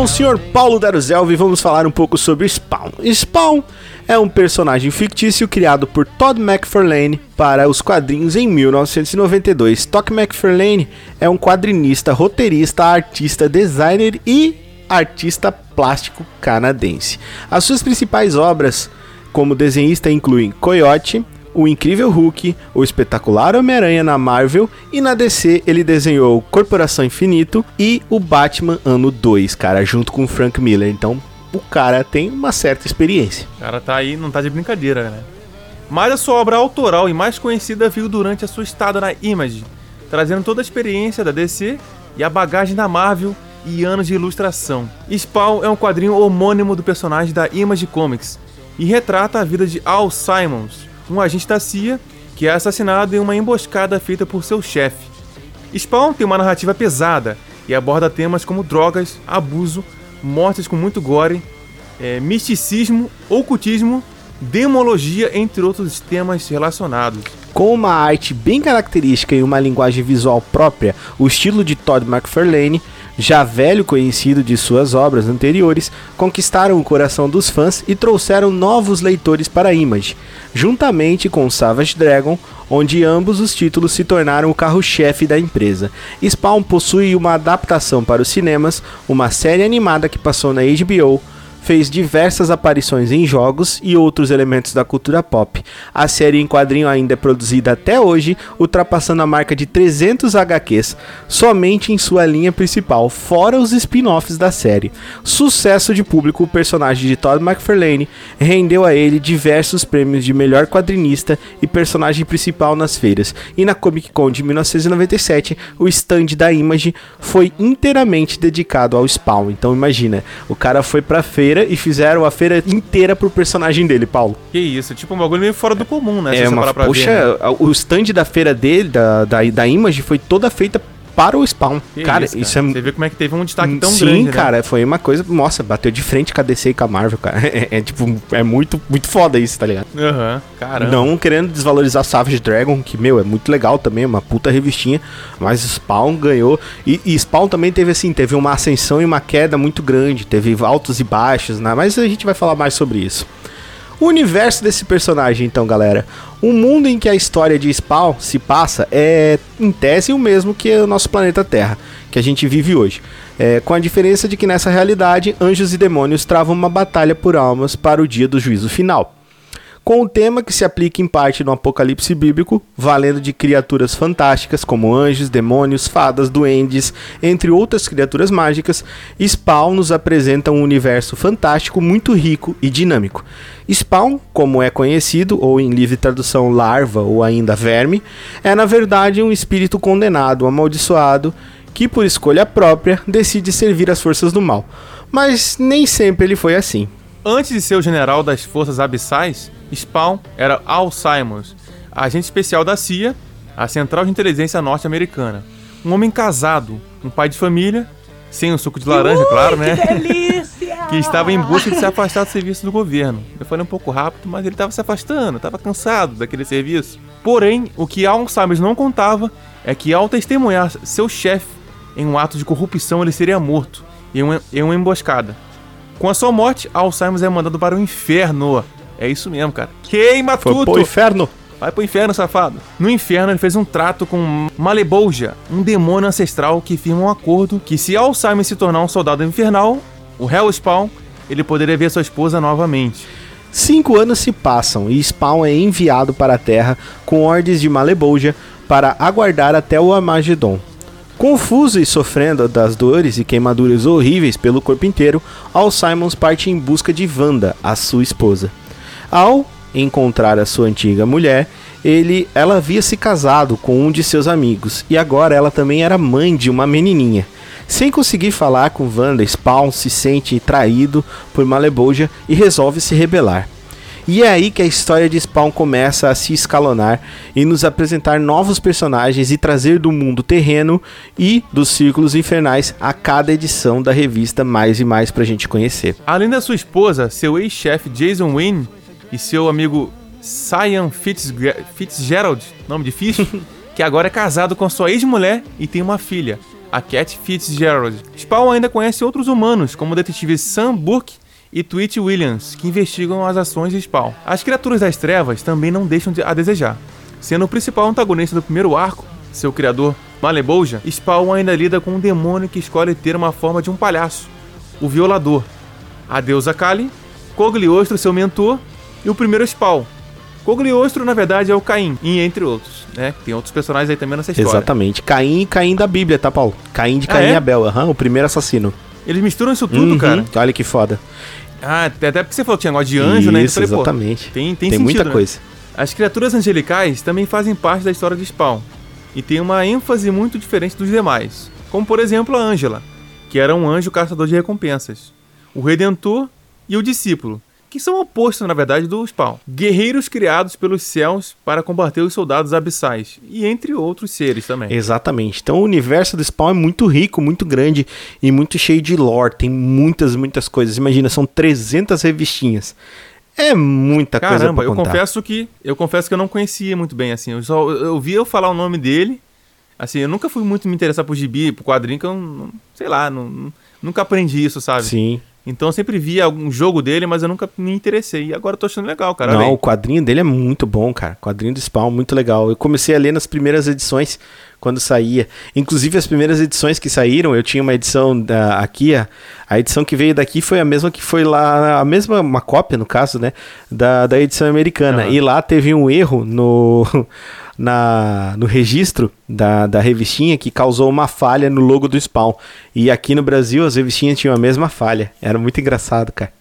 Então, senhor Paulo Daruzelv, vamos falar um pouco sobre Spawn. Spawn é um personagem fictício criado por Todd McFarlane para os quadrinhos em 1992. Todd McFarlane é um quadrinista, roteirista, artista, designer e artista plástico canadense. As suas principais obras como desenhista incluem Coyote, o Incrível Hulk, o Espetacular Homem-Aranha na Marvel e na DC ele desenhou Corporação Infinito e o Batman Ano 2, cara, junto com o Frank Miller. Então, o cara tem uma certa experiência. O cara tá aí, não tá de brincadeira, né? Mas a sua obra autoral e mais conhecida veio durante a sua estada na Image, trazendo toda a experiência da DC e a bagagem da Marvel e anos de ilustração. Spawn é um quadrinho homônimo do personagem da Image Comics e retrata a vida de Al Simons, um agente da CIA que é assassinado em uma emboscada feita por seu chefe. Spawn tem uma narrativa pesada e aborda temas como drogas, abuso, mortes com muito gore, é, misticismo, ocultismo, demologia, entre outros temas relacionados. Com uma arte bem característica e uma linguagem visual própria, o estilo de Todd McFarlane, já velho conhecido de suas obras anteriores, conquistaram o coração dos fãs e trouxeram novos leitores para a Image, juntamente com Savage Dragon, onde ambos os títulos se tornaram o carro-chefe da empresa. Spawn possui uma adaptação para os cinemas, uma série animada que passou na HBO, fez diversas aparições em jogos e outros elementos da cultura pop. A série em quadrinho ainda é produzida até hoje, ultrapassando a marca de 300 HQs somente em sua linha principal, fora os spin-offs da série. Sucesso de público, o personagem de Todd McFarlane rendeu a ele diversos prêmios de melhor quadrinista e personagem principal nas feiras. E na Comic Con de 1997, o stand da Image foi inteiramente dedicado ao Spawn. Então imagina, o cara foi pra feira e fizeram a feira inteira pro personagem dele, Paulo. Que isso, tipo um bagulho meio fora do comum, né? É você uma, poxa, ver, né? o stand da feira dele, da, da, da Image, foi toda feita para o Spawn. Que cara, isso, é Você vê como é que teve um destaque tão Sim, grande, né? cara, foi uma coisa. Nossa, bateu de frente com a DC e com a Marvel, cara. É, é, tipo, é muito, muito foda isso, tá ligado? Aham, caramba. Não querendo desvalorizar Savage Dragon, que, meu, é muito legal também, uma puta revistinha. Mas Spawn ganhou. E, e Spawn também teve, assim, teve uma ascensão e uma queda muito grande. Teve altos e baixos, né? Mas a gente vai falar mais sobre isso. O universo desse personagem, então, galera. O mundo em que a história de Spawn se passa é, em tese, o mesmo que o nosso planeta Terra, que a gente vive hoje. É, com a diferença de que nessa realidade, anjos e demônios travam uma batalha por almas para o dia do juízo final. Com o tema que se aplica em parte no apocalipse bíblico, valendo de criaturas fantásticas como anjos, demônios, fadas, duendes, entre outras criaturas mágicas, Spawn nos apresenta um universo fantástico muito rico e dinâmico. Spawn, como é conhecido, ou em livre tradução larva ou ainda verme, é na verdade um espírito condenado, amaldiçoado, que por escolha própria decide servir as forças do mal. Mas nem sempre ele foi assim. Antes de ser o general das forças abissais, Spawn era Al Simons, agente especial da CIA, a Central de Inteligência Norte-Americana. Um homem casado, um pai de família, sem o suco de laranja, claro, né? que estava em busca de se afastar do serviço do governo. Eu falei um pouco rápido, mas ele estava se afastando, estava cansado daquele serviço. Porém, o que Al Simons não contava é que ao testemunhar seu chefe em um ato de corrupção, ele seria morto em uma, em uma emboscada. Com a sua morte, Al Simons é mandado para o inferno. É isso mesmo, cara. Queima Foi tudo! pro inferno. Vai pro inferno, safado. No inferno, ele fez um trato com Malebolja, um demônio ancestral que firma um acordo que se Al Simons se tornar um soldado infernal, o Hellspawn, ele poderia ver sua esposa novamente. Cinco anos se passam e Spawn é enviado para a Terra com ordens de Malebolja para aguardar até o Armagedon. Confuso e sofrendo das dores e queimaduras horríveis pelo corpo inteiro, Al Simons parte em busca de Wanda, a sua esposa. Ao encontrar a sua antiga mulher, ele, ela havia se casado com um de seus amigos e agora ela também era mãe de uma menininha. Sem conseguir falar com Wanda, Spawn se sente traído por Malebolja e resolve se rebelar. E é aí que a história de Spawn começa a se escalonar e nos apresentar novos personagens e trazer do mundo terreno e dos círculos infernais a cada edição da revista mais e mais pra gente conhecer. Além da sua esposa, seu ex-chefe Jason Wynn e seu amigo Cyan Fitzge- Fitzgerald, nome difícil, que agora é casado com sua ex-mulher e tem uma filha, a Cat Fitzgerald. Spawn ainda conhece outros humanos, como o detetive Sam Burke e Tweet Williams, que investigam as ações de Spawn. As criaturas das trevas também não deixam de- a desejar. Sendo o principal antagonista do primeiro arco, seu criador Malebolja, Spawn ainda lida com um demônio que escolhe ter uma forma de um palhaço, o Violador. A deusa Kali, Cogliostro, seu mentor, e o primeiro Spawn, Cogliostro, na verdade, é o Caim, e entre outros, né? Tem outros personagens aí também nessa história. Exatamente. Caim e Caim da Bíblia, tá, Paulo? Caim de Ah, Caim é? e Abel, aham, o primeiro assassino. Eles misturam isso tudo, Uhum, cara. Olha que foda. Ah, até porque você falou que tinha negócio de anjo, né? Então eu Isso, falei, exatamente. tem, tem, Tem, sentido, muita né? coisa. As criaturas angelicais também fazem parte da história de Spawn e tem uma ênfase muito diferente dos demais, como por exemplo a Ângela, que era um anjo caçador de recompensas, o Redentor e o Discípulo, que são opostos na verdade do Spawn, guerreiros criados pelos céus para combater os soldados abissais e entre outros seres também. Exatamente. Então o universo do Spawn é muito rico, muito grande e muito cheio de lore. Tem muitas, muitas coisas. Imagina, são 300 revistinhas. É muita coisa Caramba, eu confesso que eu confesso que eu não conhecia muito bem assim. Eu só eu eu falar o nome dele. Assim, eu nunca fui muito me interessar por gibi, por quadrinho, que eu não, sei lá, não- nunca aprendi isso, sabe? Sim. Então eu sempre via algum jogo dele, mas eu nunca me interessei. E agora eu tô achando legal, cara. Não, o quadrinho dele é muito bom, cara. O quadrinho do Spawn, muito legal. Eu comecei a ler nas primeiras edições, quando saía. Inclusive, as primeiras edições que saíram, eu tinha uma edição da, aqui, a, a edição que veio daqui foi a mesma que foi lá, a mesma, uma cópia, no caso, né, da, da edição americana. Aham. E lá teve um erro no... Na, no registro da, da revistinha que causou uma falha no logo do Spawn. E aqui no Brasil as revistinhas tinham a mesma falha. Era muito engraçado, cara.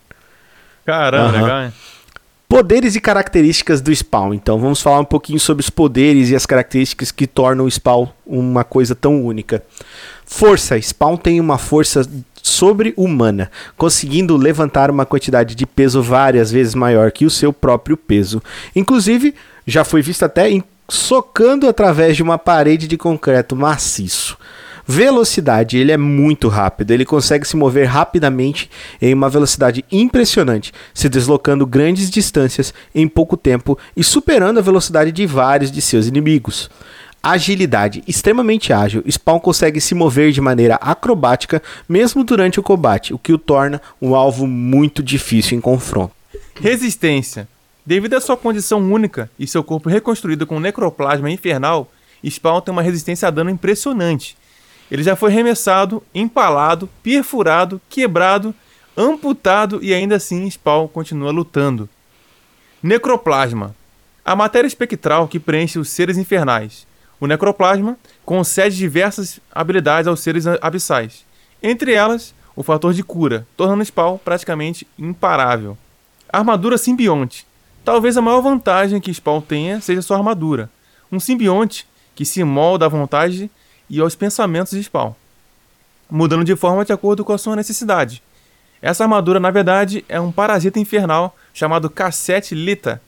Caramba, Aham. legal, hein? Poderes e características do Spawn. Então vamos falar um pouquinho sobre os poderes e as características que tornam o Spawn uma coisa tão única. Força. Spawn tem uma força sobre-humana, conseguindo levantar uma quantidade de peso várias vezes maior que o seu próprio peso. Inclusive, já foi visto até em socando através de uma parede de concreto maciço. Velocidade, ele é muito rápido, ele consegue se mover rapidamente em uma velocidade impressionante, se deslocando grandes distâncias em pouco tempo e superando a velocidade de vários de seus inimigos. Agilidade, extremamente ágil, Spawn consegue se mover de maneira acrobática mesmo durante o combate, o que o torna um alvo muito difícil em confronto. Resistência. Devido à sua condição única e seu corpo reconstruído com necroplasma infernal, Spawn tem uma resistência a dano impressionante. Ele já foi remessado, empalado, perfurado, quebrado, amputado e ainda assim Spawn continua lutando. Necroplasma. A matéria espectral que preenche os seres infernais. O necroplasma concede diversas habilidades aos seres abissais. Entre elas, o fator de cura, tornando Spawn praticamente imparável. Armadura simbionte. Talvez a maior vantagem que Spawn tenha seja sua armadura. Um simbionte que se molda à vontade e aos pensamentos de Spawn, mudando de forma de acordo com a sua necessidade. Essa armadura, na verdade, é um parasita infernal chamado Cassette Lita,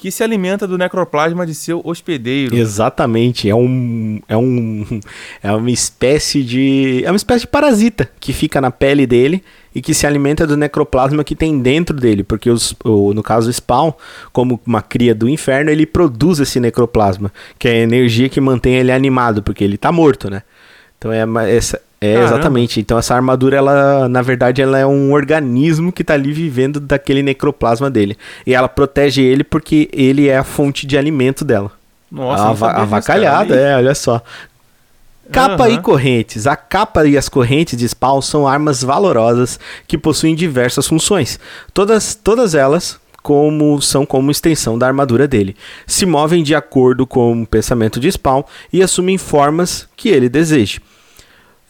que se alimenta do necroplasma de seu hospedeiro. Exatamente, é um é um é uma espécie de é uma espécie de parasita que fica na pele dele e que se alimenta do necroplasma que tem dentro dele, porque os, o, no caso o Spawn, como uma cria do inferno, ele produz esse necroplasma, que é a energia que mantém ele animado, porque ele tá morto, né? Então é essa é Caramba. exatamente. Então essa armadura ela, na verdade, ela é um organismo que tá ali vivendo daquele necroplasma dele. E ela protege ele porque ele é a fonte de alimento dela. Nossa, a, va- avacalhada, é, olha só. Capa e Aham. correntes. A capa e as correntes de Spawn são armas valorosas que possuem diversas funções. Todas, todas elas como são como extensão da armadura dele. Se movem de acordo com o pensamento de Spawn e assumem formas que ele deseje.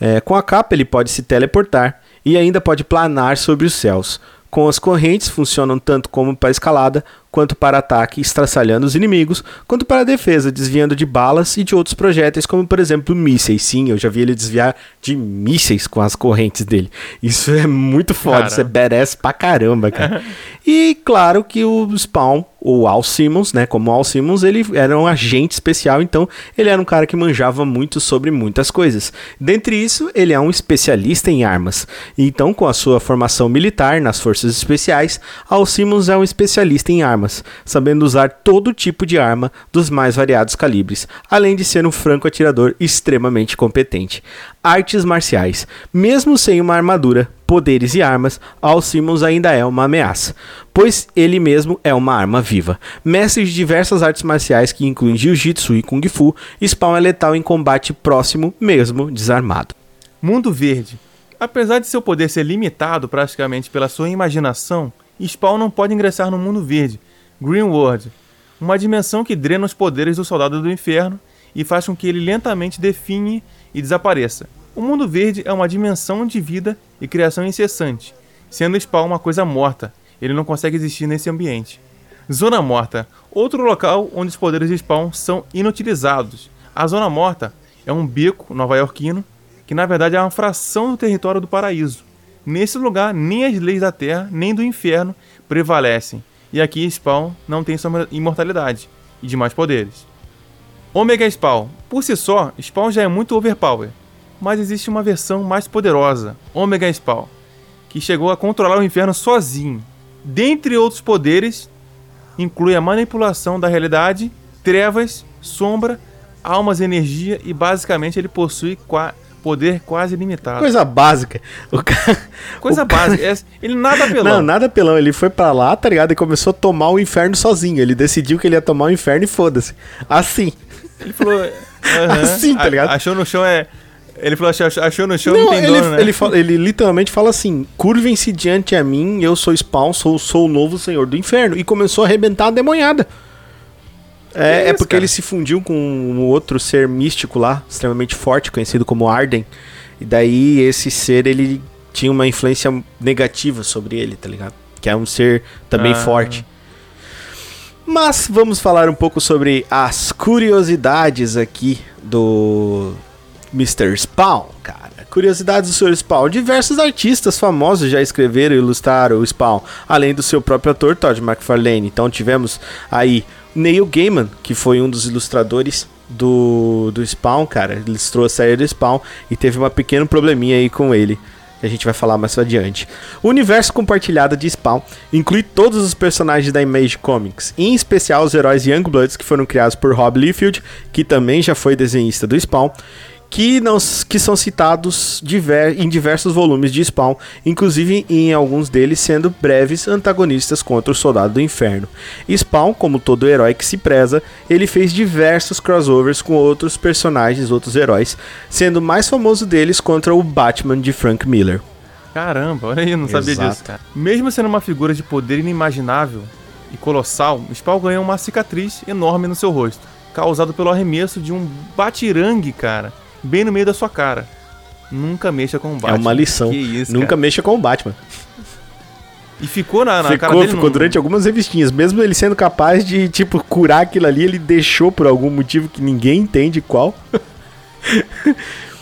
É, com a capa ele pode se teleportar e ainda pode planar sobre os céus. Com as correntes funcionam tanto como para escalada, quanto para ataque, estraçalhando os inimigos, quanto para defesa, desviando de balas e de outros projéteis, como por exemplo mísseis. Sim, eu já vi ele desviar de mísseis com as correntes dele. Isso é muito foda, Caramba. isso é badass pra caramba, cara. e claro que o Spawn, o Al Simmons, né, como Al Simmons, ele era um agente especial, então ele era um cara que manjava muito sobre muitas coisas. Dentre isso, ele é um especialista em armas. Então, com a sua formação militar nas forças especiais, Al Simmons é um especialista em armas, sabendo usar todo tipo de arma dos mais variados calibres, além de ser um franco atirador extremamente competente. Artes marciais. Mesmo sem uma armadura, poderes e armas, Al Simmons ainda é uma ameaça, pois ele mesmo é uma arma viva. Mestre de diversas artes marciais que incluem Jiu-Jitsu e Kung Fu, Spawn é letal em combate próximo, mesmo desarmado. Mundo Verde. Apesar de seu poder ser limitado praticamente pela sua imaginação, Spawn não pode ingressar no Mundo Verde, Green World, uma dimensão que drena os poderes do soldado do inferno e faz com que ele lentamente define e desapareça. O mundo verde é uma dimensão de vida e criação incessante, sendo Spawn uma coisa morta, ele não consegue existir nesse ambiente. Zona Morta, outro local onde os poderes de Spawn são inutilizados. A Zona Morta é um beco nova-iorquino que na verdade é uma fração do território do paraíso. Nesse lugar, nem as leis da Terra nem do inferno prevalecem, e aqui Spawn não tem sua imortalidade e demais poderes. Omega Spawn. Por si só, Spawn já é muito overpower, mas existe uma versão mais poderosa, Omega Spawn, que chegou a controlar o inferno sozinho. Dentre outros poderes, inclui a manipulação da realidade, trevas, sombra, almas energia e basicamente ele possui poder quase ilimitado. Coisa básica. O cara, Coisa o cara- básica. É- Ele nada apelão. Não, nada pelão. Ele foi pra lá, tá ligado? E começou a tomar o inferno sozinho. Ele decidiu que ele ia tomar o inferno e foda-se. Assim. Ele falou. Assim, tá a- ligado? Achou no chão é. Ele falou, achou, achou no chão Não, não tem ele, dono, né? ele, fala- ele literalmente fala assim: curvem-se diante a mim, eu sou Spawn, sou, sou o novo senhor do inferno. E começou a arrebentar a demonhada. É, é isso, porque cara? ele se fundiu com um outro ser místico lá, extremamente forte, conhecido como Arden. E daí esse ser, ele tinha uma influência negativa sobre ele, tá ligado? Que é um ser também Ah. forte. Mas vamos falar um pouco sobre as curiosidades aqui do Mr. Spawn, cara. Curiosidades do Sr. Spawn. Diversos artistas famosos já escreveram e ilustraram o Spawn, além do seu próprio ator Todd McFarlane. Então tivemos aí Neil Gaiman, que foi um dos ilustradores do, do Spawn, cara. Ilustrou a série do Spawn e teve um pequeno probleminha aí com ele. que A gente vai falar mais adiante. O universo compartilhado de Spawn inclui todos os personagens da Image Comics, em especial os heróis Youngbloods que foram criados por Rob Liefeld, que também já foi desenhista do Spawn, que, não, que são citados diver- em diversos volumes de Spawn, inclusive em alguns deles sendo breves antagonistas contra o Soldado do Inferno. Spawn, como todo herói que se preza, ele fez diversos crossovers com outros personagens, outros heróis, sendo o mais famoso deles contra o Batman de Frank Miller. Caramba, olha aí, eu não sabia Exato. disso, cara. Mesmo sendo uma figura de poder inimaginável e colossal, Spawn ganhou uma cicatriz enorme no seu rosto, causado pelo arremesso de um batirangue, cara, bem no meio da sua cara. Nunca mexa com o Batman. é uma lição. Isso, Nunca cara. mexa com o Batman. E ficou na, na cara ficou dele. ficou não- durante algumas revistinhas. Mesmo ele sendo capaz de, tipo, curar aquilo ali, ele deixou por algum motivo que ninguém entende qual.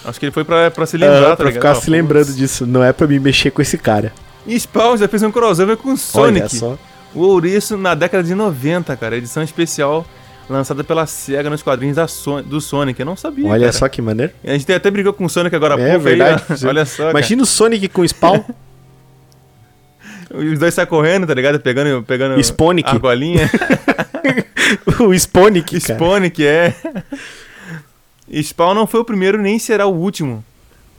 Acho que ele foi pra, pra se lembrar, Ah, tá pra ligado? ficar se lembrando disso. Não é pra me mexer com esse cara. E Spawn já fez um crossover com Sonic. Olha só. O Ouriço na década de 90, cara. Edição especial lançada pela SEGA nos quadrinhos Son- do Sonic. Eu não sabia, Olha cara. só que maneiro. A gente até brigou com o Sonic agora há É pouco. aí, verdade. ó. Olha só, Imagina o Sonic com Spawn. cara. Os dois saem correndo, tá ligado? Pegando, pegando Sponic. argolinha. o Sponic, cara. Sponic, é. Spawn não foi o primeiro nem será o último.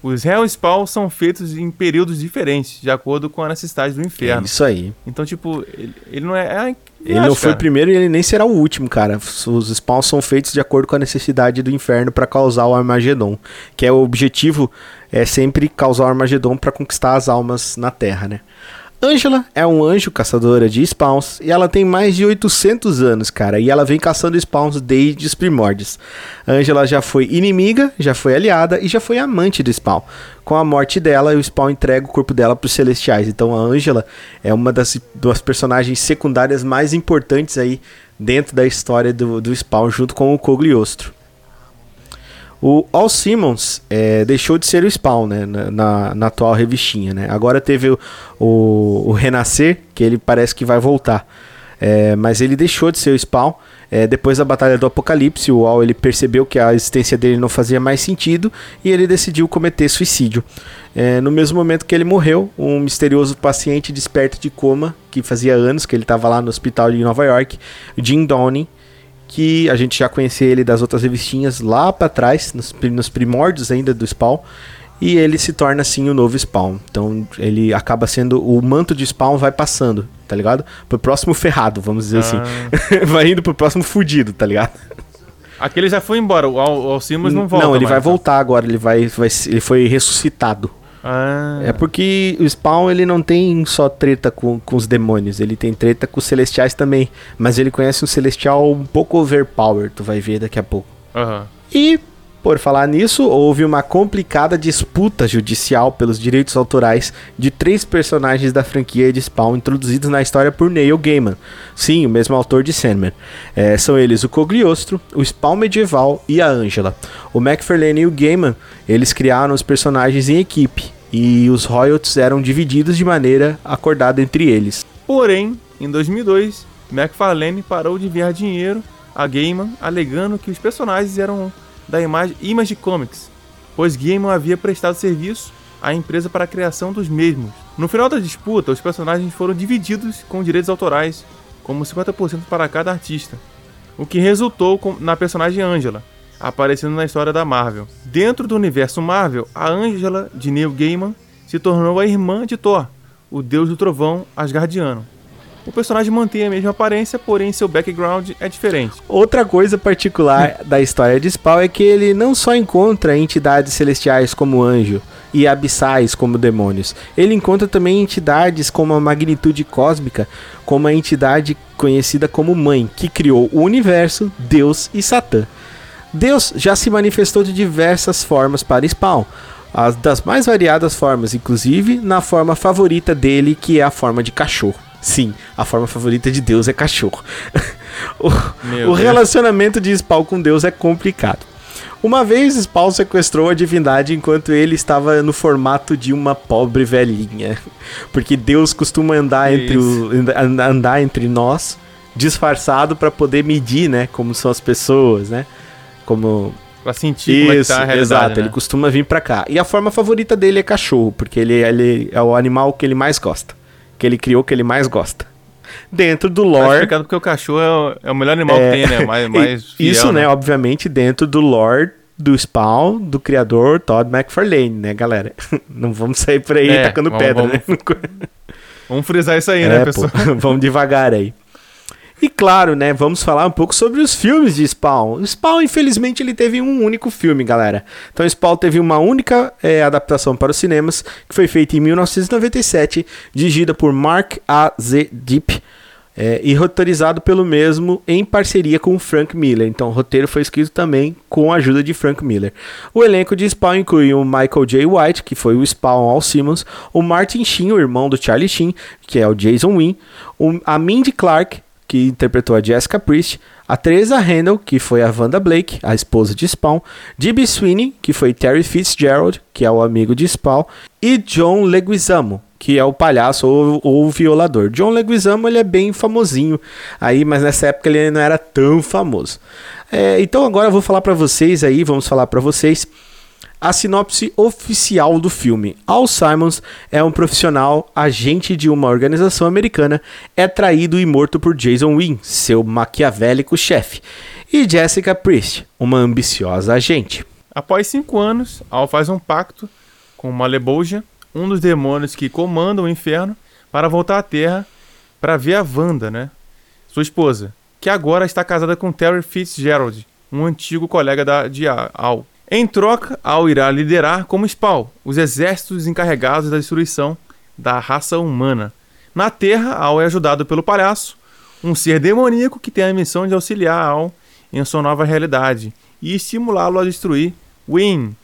Os Hell Spawn são feitos em períodos diferentes, de acordo com a necessidade do É inferno. isso aí. Então, tipo, ele, ele não é. é Ele não foi o primeiro e ele nem será o último, cara. Os spawns são feitos de acordo com a necessidade do inferno pra causar o Armagedon. Que é o objetivo, é sempre causar o Armagedon pra conquistar as almas na Terra, né? Angela é um anjo caçadora de spawns e ela tem mais de 800 anos, cara, e ela vem caçando spawns desde os primórdios. Angela já foi inimiga, já foi aliada e já foi amante do spawn. Com a morte dela, o spawn entrega o corpo dela para os celestiais. Então a Angela é uma das, das personagens secundárias mais importantes aí dentro da história do, do spawn, junto com o Cogliostro. O All Simmons é, deixou de ser o Spawn, né? Na, na- na atual revistinha, né? Agora teve o, o, o Renascer, que ele parece que vai voltar. É, mas ele deixou de ser o Spawn. É, depois da Batalha do Apocalipse, o All ele percebeu que a existência dele não fazia mais sentido e ele decidiu cometer suicídio. É, no mesmo momento que ele morreu, um misterioso paciente desperta de coma, que fazia anos que ele estava lá no hospital de Nova York, Jim Downing, que a gente já conhecia ele das outras revistinhas lá pra trás, nos, nos primórdios ainda do Spawn, e ele se torna assim o novo Spawn. Então ele acaba sendo o manto de Spawn vai passando, tá ligado? Pro próximo ferrado, vamos dizer assim. vai indo pro próximo fudido, tá ligado? Aquele já foi embora, o Al, o Al Simmons não volta. ele mais, vai né? voltar agora, ele vai, vai ele foi ressuscitado. Ah, É porque o Spawn ele não tem só treta com, com os demônios, ele tem treta com os celestiais também. Mas ele conhece um celestial um pouco overpower, tu vai ver daqui a pouco. aham. E, por falar nisso, houve uma complicada disputa judicial pelos direitos autorais de três personagens da franquia de Spawn introduzidos na história por Neil Gaiman. Sim, o mesmo autor de Sandman. É, são eles o Cogliostro, o Spawn medieval e a Angela. O McFarlane e o Gaiman, eles criaram os personagens em equipe. E os royalties eram divididos de maneira acordada entre eles. Porém, em 2002, McFarlane parou de enviar dinheiro a Gaiman, alegando que os personagens eram da imagem Image Comics, pois Gaiman havia prestado serviço à empresa para a criação dos mesmos. No final da disputa, os personagens foram divididos com direitos autorais, como 50% para cada artista, o que resultou na personagem Angela, aparecendo na história da Marvel. Dentro do universo Marvel, a Angela de Neil Gaiman se tornou a irmã de Thor, o deus do trovão asgardiano. O personagem mantém a mesma aparência, porém seu background é diferente. Outra coisa particular da história de Spawn é que ele não só encontra entidades celestiais como anjo e abissais como demônios, ele encontra também entidades como a magnitude cósmica, como a entidade conhecida como Mãe, que criou o universo, Deus e Satã. Deus já se manifestou de diversas formas para Spawn, as das mais variadas formas, inclusive na forma favorita dele, que é a forma de cachorro. Sim, a forma favorita de Deus é cachorro. o o relacionamento de Spawn com Deus é complicado. Uma vez Spawn sequestrou a divindade enquanto ele estava no formato de uma pobre velhinha. Porque Deus costuma andar, entre, o, and- andar entre nós, disfarçado para poder medir, né? Como são as pessoas, né? Como Pra sentir como é tá a realidade, exato, né? ele costuma vir pra cá. E a forma favorita dele é cachorro, porque ele, ele é o animal que ele mais gosta. Que ele criou que ele mais gosta. Dentro do Tá lore. explicado porque o cachorro é o, é o melhor animal É. que tem, né? Mais, mais E- Isso, fiel, né, obviamente, dentro do lore do Spawn, do criador Todd McFarlane, né, galera? Não vamos sair por aí É, tacando vamos- pedra, vamos- né? Vamos frisar isso aí, É, né, pô, pessoal? vamos devagar aí. E claro, né, vamos falar um pouco sobre os filmes de Spawn. Spawn, infelizmente, ele teve um único filme, galera. Então, Spawn teve uma única é, adaptação para os cinemas, que foi feita em 1997, dirigida por Mark A. Z. Deep, é, e roteirizado pelo mesmo em parceria com Frank Miller. Então, o roteiro foi escrito também com a ajuda de Frank Miller. O elenco de Spawn inclui o Michael J. White, que foi o Spawn Al Simmons, o Martin Sheen, o irmão do Charlie Sheen, que é o Jason Wynn, a Mindy Clark, que interpretou a Jessica Priest, a Teresa Handel, que foi a Wanda Blake, a esposa de Spawn, D.B. Sweeney, que foi Terry Fitzgerald, que é o amigo de Spawn, e John Leguizamo, que é o palhaço ou, ou o violador. John Leguizamo ele é bem famosinho aí, mas nessa época ele não era tão famoso. É, então agora eu vou falar pra vocês aí, vamos falar pra vocês a sinopse oficial do filme. Al Simons é um profissional agente de uma organização americana, é traído e morto por Jason Wynn, seu maquiavélico chefe, e Jessica Priest, uma ambiciosa agente. Após cinco anos, Al faz um pacto com Malebolgia, um dos demônios que comandam o inferno, para voltar à Terra para ver a Wanda, né? Sua esposa, que agora está casada com Terry Fitzgerald, um antigo colega da, de Al. Em troca, Al irá liderar como Spawn os exércitos encarregados da destruição da raça humana. Na Terra, Al é ajudado pelo palhaço, um ser demoníaco que tem a missão de auxiliar Al em sua nova realidade e estimulá-lo a destruir Win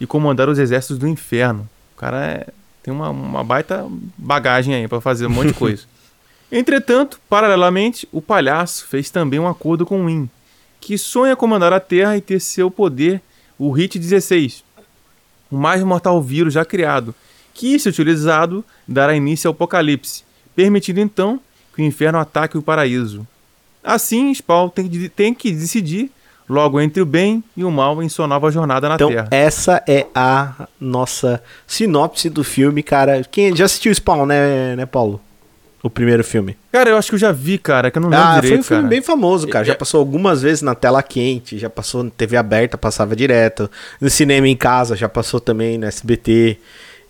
e comandar os exércitos do inferno. O cara é- tem uma, uma baita bagagem aí pra fazer um monte de coisa. Entretanto, paralelamente, o palhaço fez também um acordo com Win, que sonha comandar a Terra e ter seu poder o Hit 16, o mais mortal vírus já criado, que, se utilizado, dará início ao apocalipse, permitindo então que o inferno ataque o paraíso. Assim, Spawn tem, que- tem que decidir logo entre o bem e o mal em sua nova jornada na Então, Terra. essa é a nossa sinopse do filme, cara. Quem já assistiu Spawn, né, né, Paulo? O primeiro filme. Cara, eu acho que eu já vi, cara, que eu não lembro Ah, foi direito, um filme cara. bem famoso, cara. Já É- passou algumas vezes na tela quente, já passou na TV aberta, passava direto. No cinema em casa, já passou também no SBT.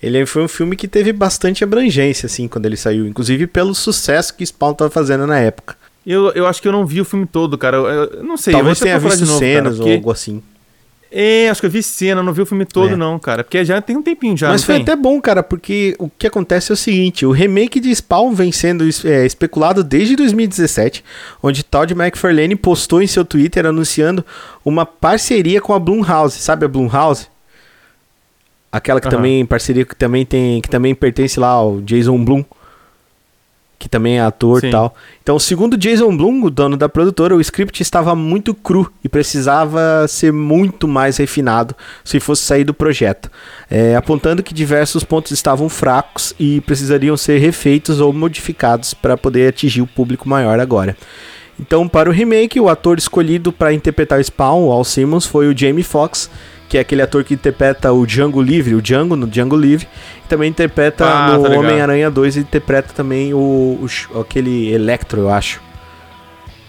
Ele foi um filme que teve bastante abrangência, assim, quando ele saiu. Inclusive pelo sucesso que Spawn tava fazendo na época. Eu, eu acho que eu não vi o filme todo, cara. Eu, eu não sei, eu Talvez até tenha visto novo, cenas cara, ou porque algo assim. É, acho que eu vi cena, não vi o filme todo, É. não, cara. Porque já tem um tempinho já. Mas foi tem? até bom, cara, porque o que acontece é o seguinte: o remake de Spawn vem sendo é, especulado desde 2017, onde Todd McFarlane postou em seu Twitter anunciando uma parceria com a Blumhouse. Sabe a Blumhouse? Aquela que Aham. também parceria que também tem que também pertence lá ao Jason Blum, que também é ator e tal. Então, segundo Jason Blum, o dono da produtora, o script estava muito cru e precisava ser muito mais refinado se fosse sair do projeto, É, apontando que diversos pontos estavam fracos e precisariam ser refeitos ou modificados para poder atingir o público maior agora. Então, para o remake, o ator escolhido para interpretar Spawn, o Al Simmons, foi o Jamie Foxx, que é aquele ator que interpreta o Django Livre, o Django no Django Livre, e também interpreta Ah, no tá. Homem-Aranha 2 e interpreta também o, o aquele Electro, eu acho.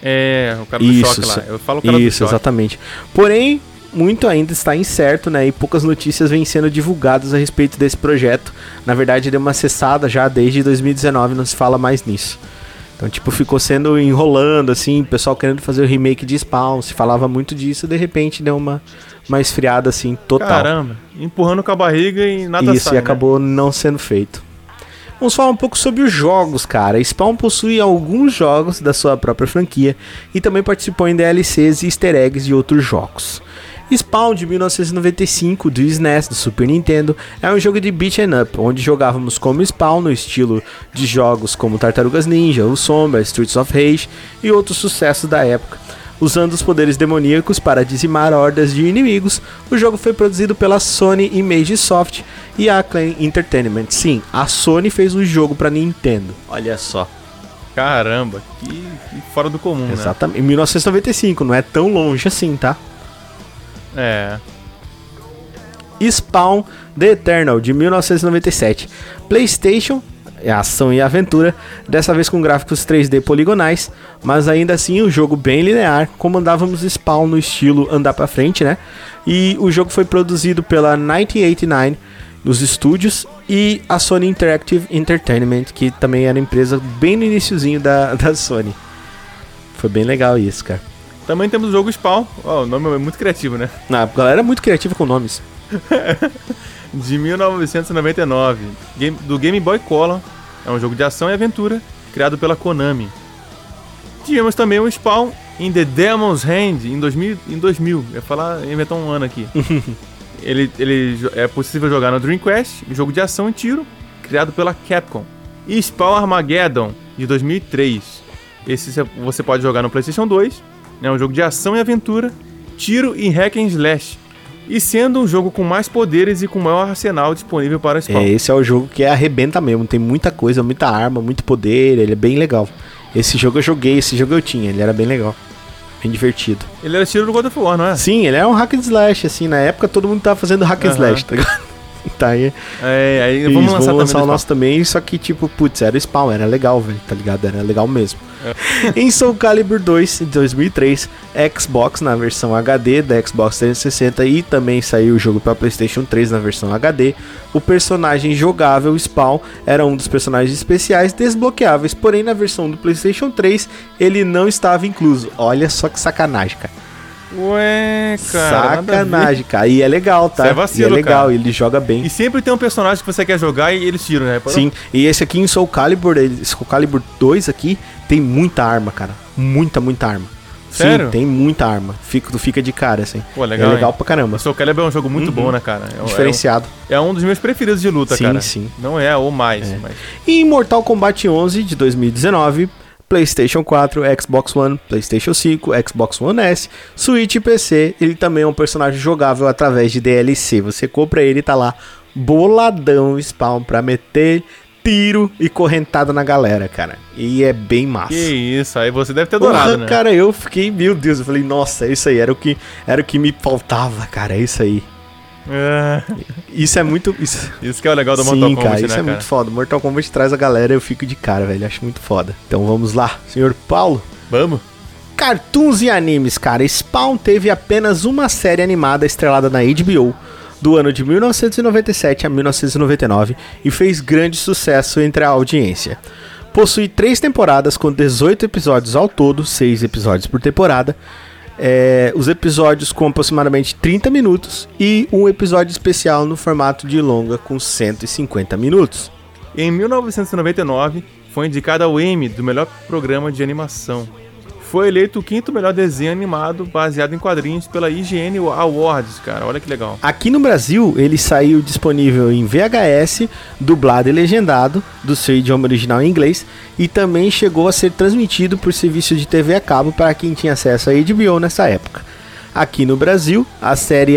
É, o cara do Isso, choque lá. Eu falo o cara do Isso, choque. exatamente. Porém, muito ainda está incerto, né? E poucas notícias vêm sendo divulgadas a respeito desse projeto. Na verdade, deu uma cessada já desde 2019, não se fala mais nisso. Então, tipo, ficou sendo enrolando, assim, o pessoal querendo fazer o remake de Spawn, se falava muito disso, de repente deu uma, uma esfriada, assim, total. Caramba, empurrando com a barriga e nada Isso, sai, e né? acabou não sendo feito. Vamos falar um pouco sobre os jogos, cara. Spawn possui alguns jogos da sua própria franquia e também participou em DLCs e easter eggs de outros jogos. Spawn de 1995 do SNES do Super Nintendo é um jogo de beat 'em up, onde jogávamos como Spawn no estilo de jogos como Tartarugas Ninja, O Sombra, Streets of Rage e outros sucessos da época. Usando os poderes demoníacos para dizimar hordas de inimigos, o jogo foi produzido pela Sony Image Soft e a Acclaim Entertainment. Sim, a Sony fez um jogo para Nintendo. Olha só. Caramba, que, que fora do comum, Exatamente. Em 1995, não é tão longe assim, tá? né? É. Spawn The Eternal de 1997. PlayStation, ação e aventura, dessa vez com gráficos 3D poligonais, mas ainda assim um jogo bem linear, comandávamos Spawn no estilo andar pra frente, né? E o jogo foi produzido pela 1989 nos estúdios e a Sony Interactive Entertainment, que também era empresa bem no iniciozinho da, da Sony. Foi bem legal isso, cara. Também temos o jogo Spawn. Ó, o nome é muito criativo, né? Ah, a galera é muito criativa com nomes. De 1999, game- do Game Boy Color. É um jogo de ação e aventura criado pela Konami. Tivemos também o Spawn in the Demon's Hand em 2000. Em 2000. Eu ia falar, ia inventar um ano aqui. ele, ele é possível jogar no Dreamcast, um jogo de ação e tiro criado pela Capcom. E Spawn Armageddon de 2003. Esse cê- você pode jogar no PlayStation 2. É um jogo de ação e aventura, tiro e hack and slash. E sendo um jogo com mais poderes e com maior arsenal disponível para Spawn. É, esse é o jogo que arrebenta mesmo. Tem muita coisa, muita arma, muito poder. Ele é bem legal. Esse jogo eu joguei, esse jogo eu tinha. Ele era bem legal. Bem divertido. Ele era estilo do God of War, não é? Sim, ele é um hack and slash, assim. Na época todo mundo tava fazendo hack and slash, tá ligado? Tá aí. É, aí vamos lançar, também o nosso também, só que tipo, putz, era spawn, era legal, velho, tá ligado? Era legal mesmo. É. em Soul Calibur 2, de 2003, Xbox na versão HD da Xbox 360 e também saiu o jogo para PlayStation 3 na versão HD, o personagem jogável Spawn era um dos personagens especiais desbloqueáveis, porém na versão do PlayStation 3 ele não estava incluso. Olha só que sacanagem, cara. Ué, cara. sacanagem, cara. E é legal, tá? Isso é vacilo, e é legal, cara. ele joga bem. E sempre tem um personagem que você quer jogar e eles tiram, né? Sim, e esse aqui em Soul Calibur, ele- Soul Calibur 2 aqui, tem muita arma, cara. Muita, muita arma. Sério? Sim, tem muita arma. Fica, tu fica de cara, assim. Pô, legal, é legal hein? pra caramba. O Soul Calibur é um jogo muito bom, né, cara? É, Diferenciado. É um, é um dos meus preferidos de luta, Sim, cara. sim. Não é o mais, mas... E em Mortal Kombat 11 de 2019, PlayStation 4, Xbox One, PlayStation 5, Xbox One S, Switch e PC, ele também é um personagem jogável através de DLC. Você compra ele e tá lá boladão spawn pra meter tiro e correntada na galera, cara. E é bem massa. Que isso, aí você deve ter Porra, adorado, né? cara, eu fiquei, meu Deus, eu falei, nossa, isso aí, era o que, era o que me faltava, cara, é isso aí. É, Isso é muito, isso, isso que é o legal do Mortal sim, Kombat, cara, né, isso é cara? muito foda. Mortal Kombat traz a galera, eu fico de cara, velho, acho muito foda. Então vamos lá, senhor Paulo. Vamos? Cartoons e animes, cara. Spawn teve apenas uma série animada estrelada na HBO do ano de 1997 a 1999 e fez grande sucesso entre a audiência. Possui três temporadas com 18 episódios ao todo, 6 episódios por temporada. É, os episódios com aproximadamente 30 minutos e um episódio especial no formato de longa com 150 minutos. Em 1999, foi indicado ao Emmy do melhor programa de animação. Foi eleito o quinto melhor desenho animado baseado em quadrinhos pela IGN Awards, cara. Olha que legal. Aqui no Brasil, ele saiu disponível em VHS, dublado e legendado, do seu idioma original em inglês, e também chegou a ser transmitido por serviço de TV a cabo para quem tinha acesso a HBO nessa época. Aqui no Brasil, a série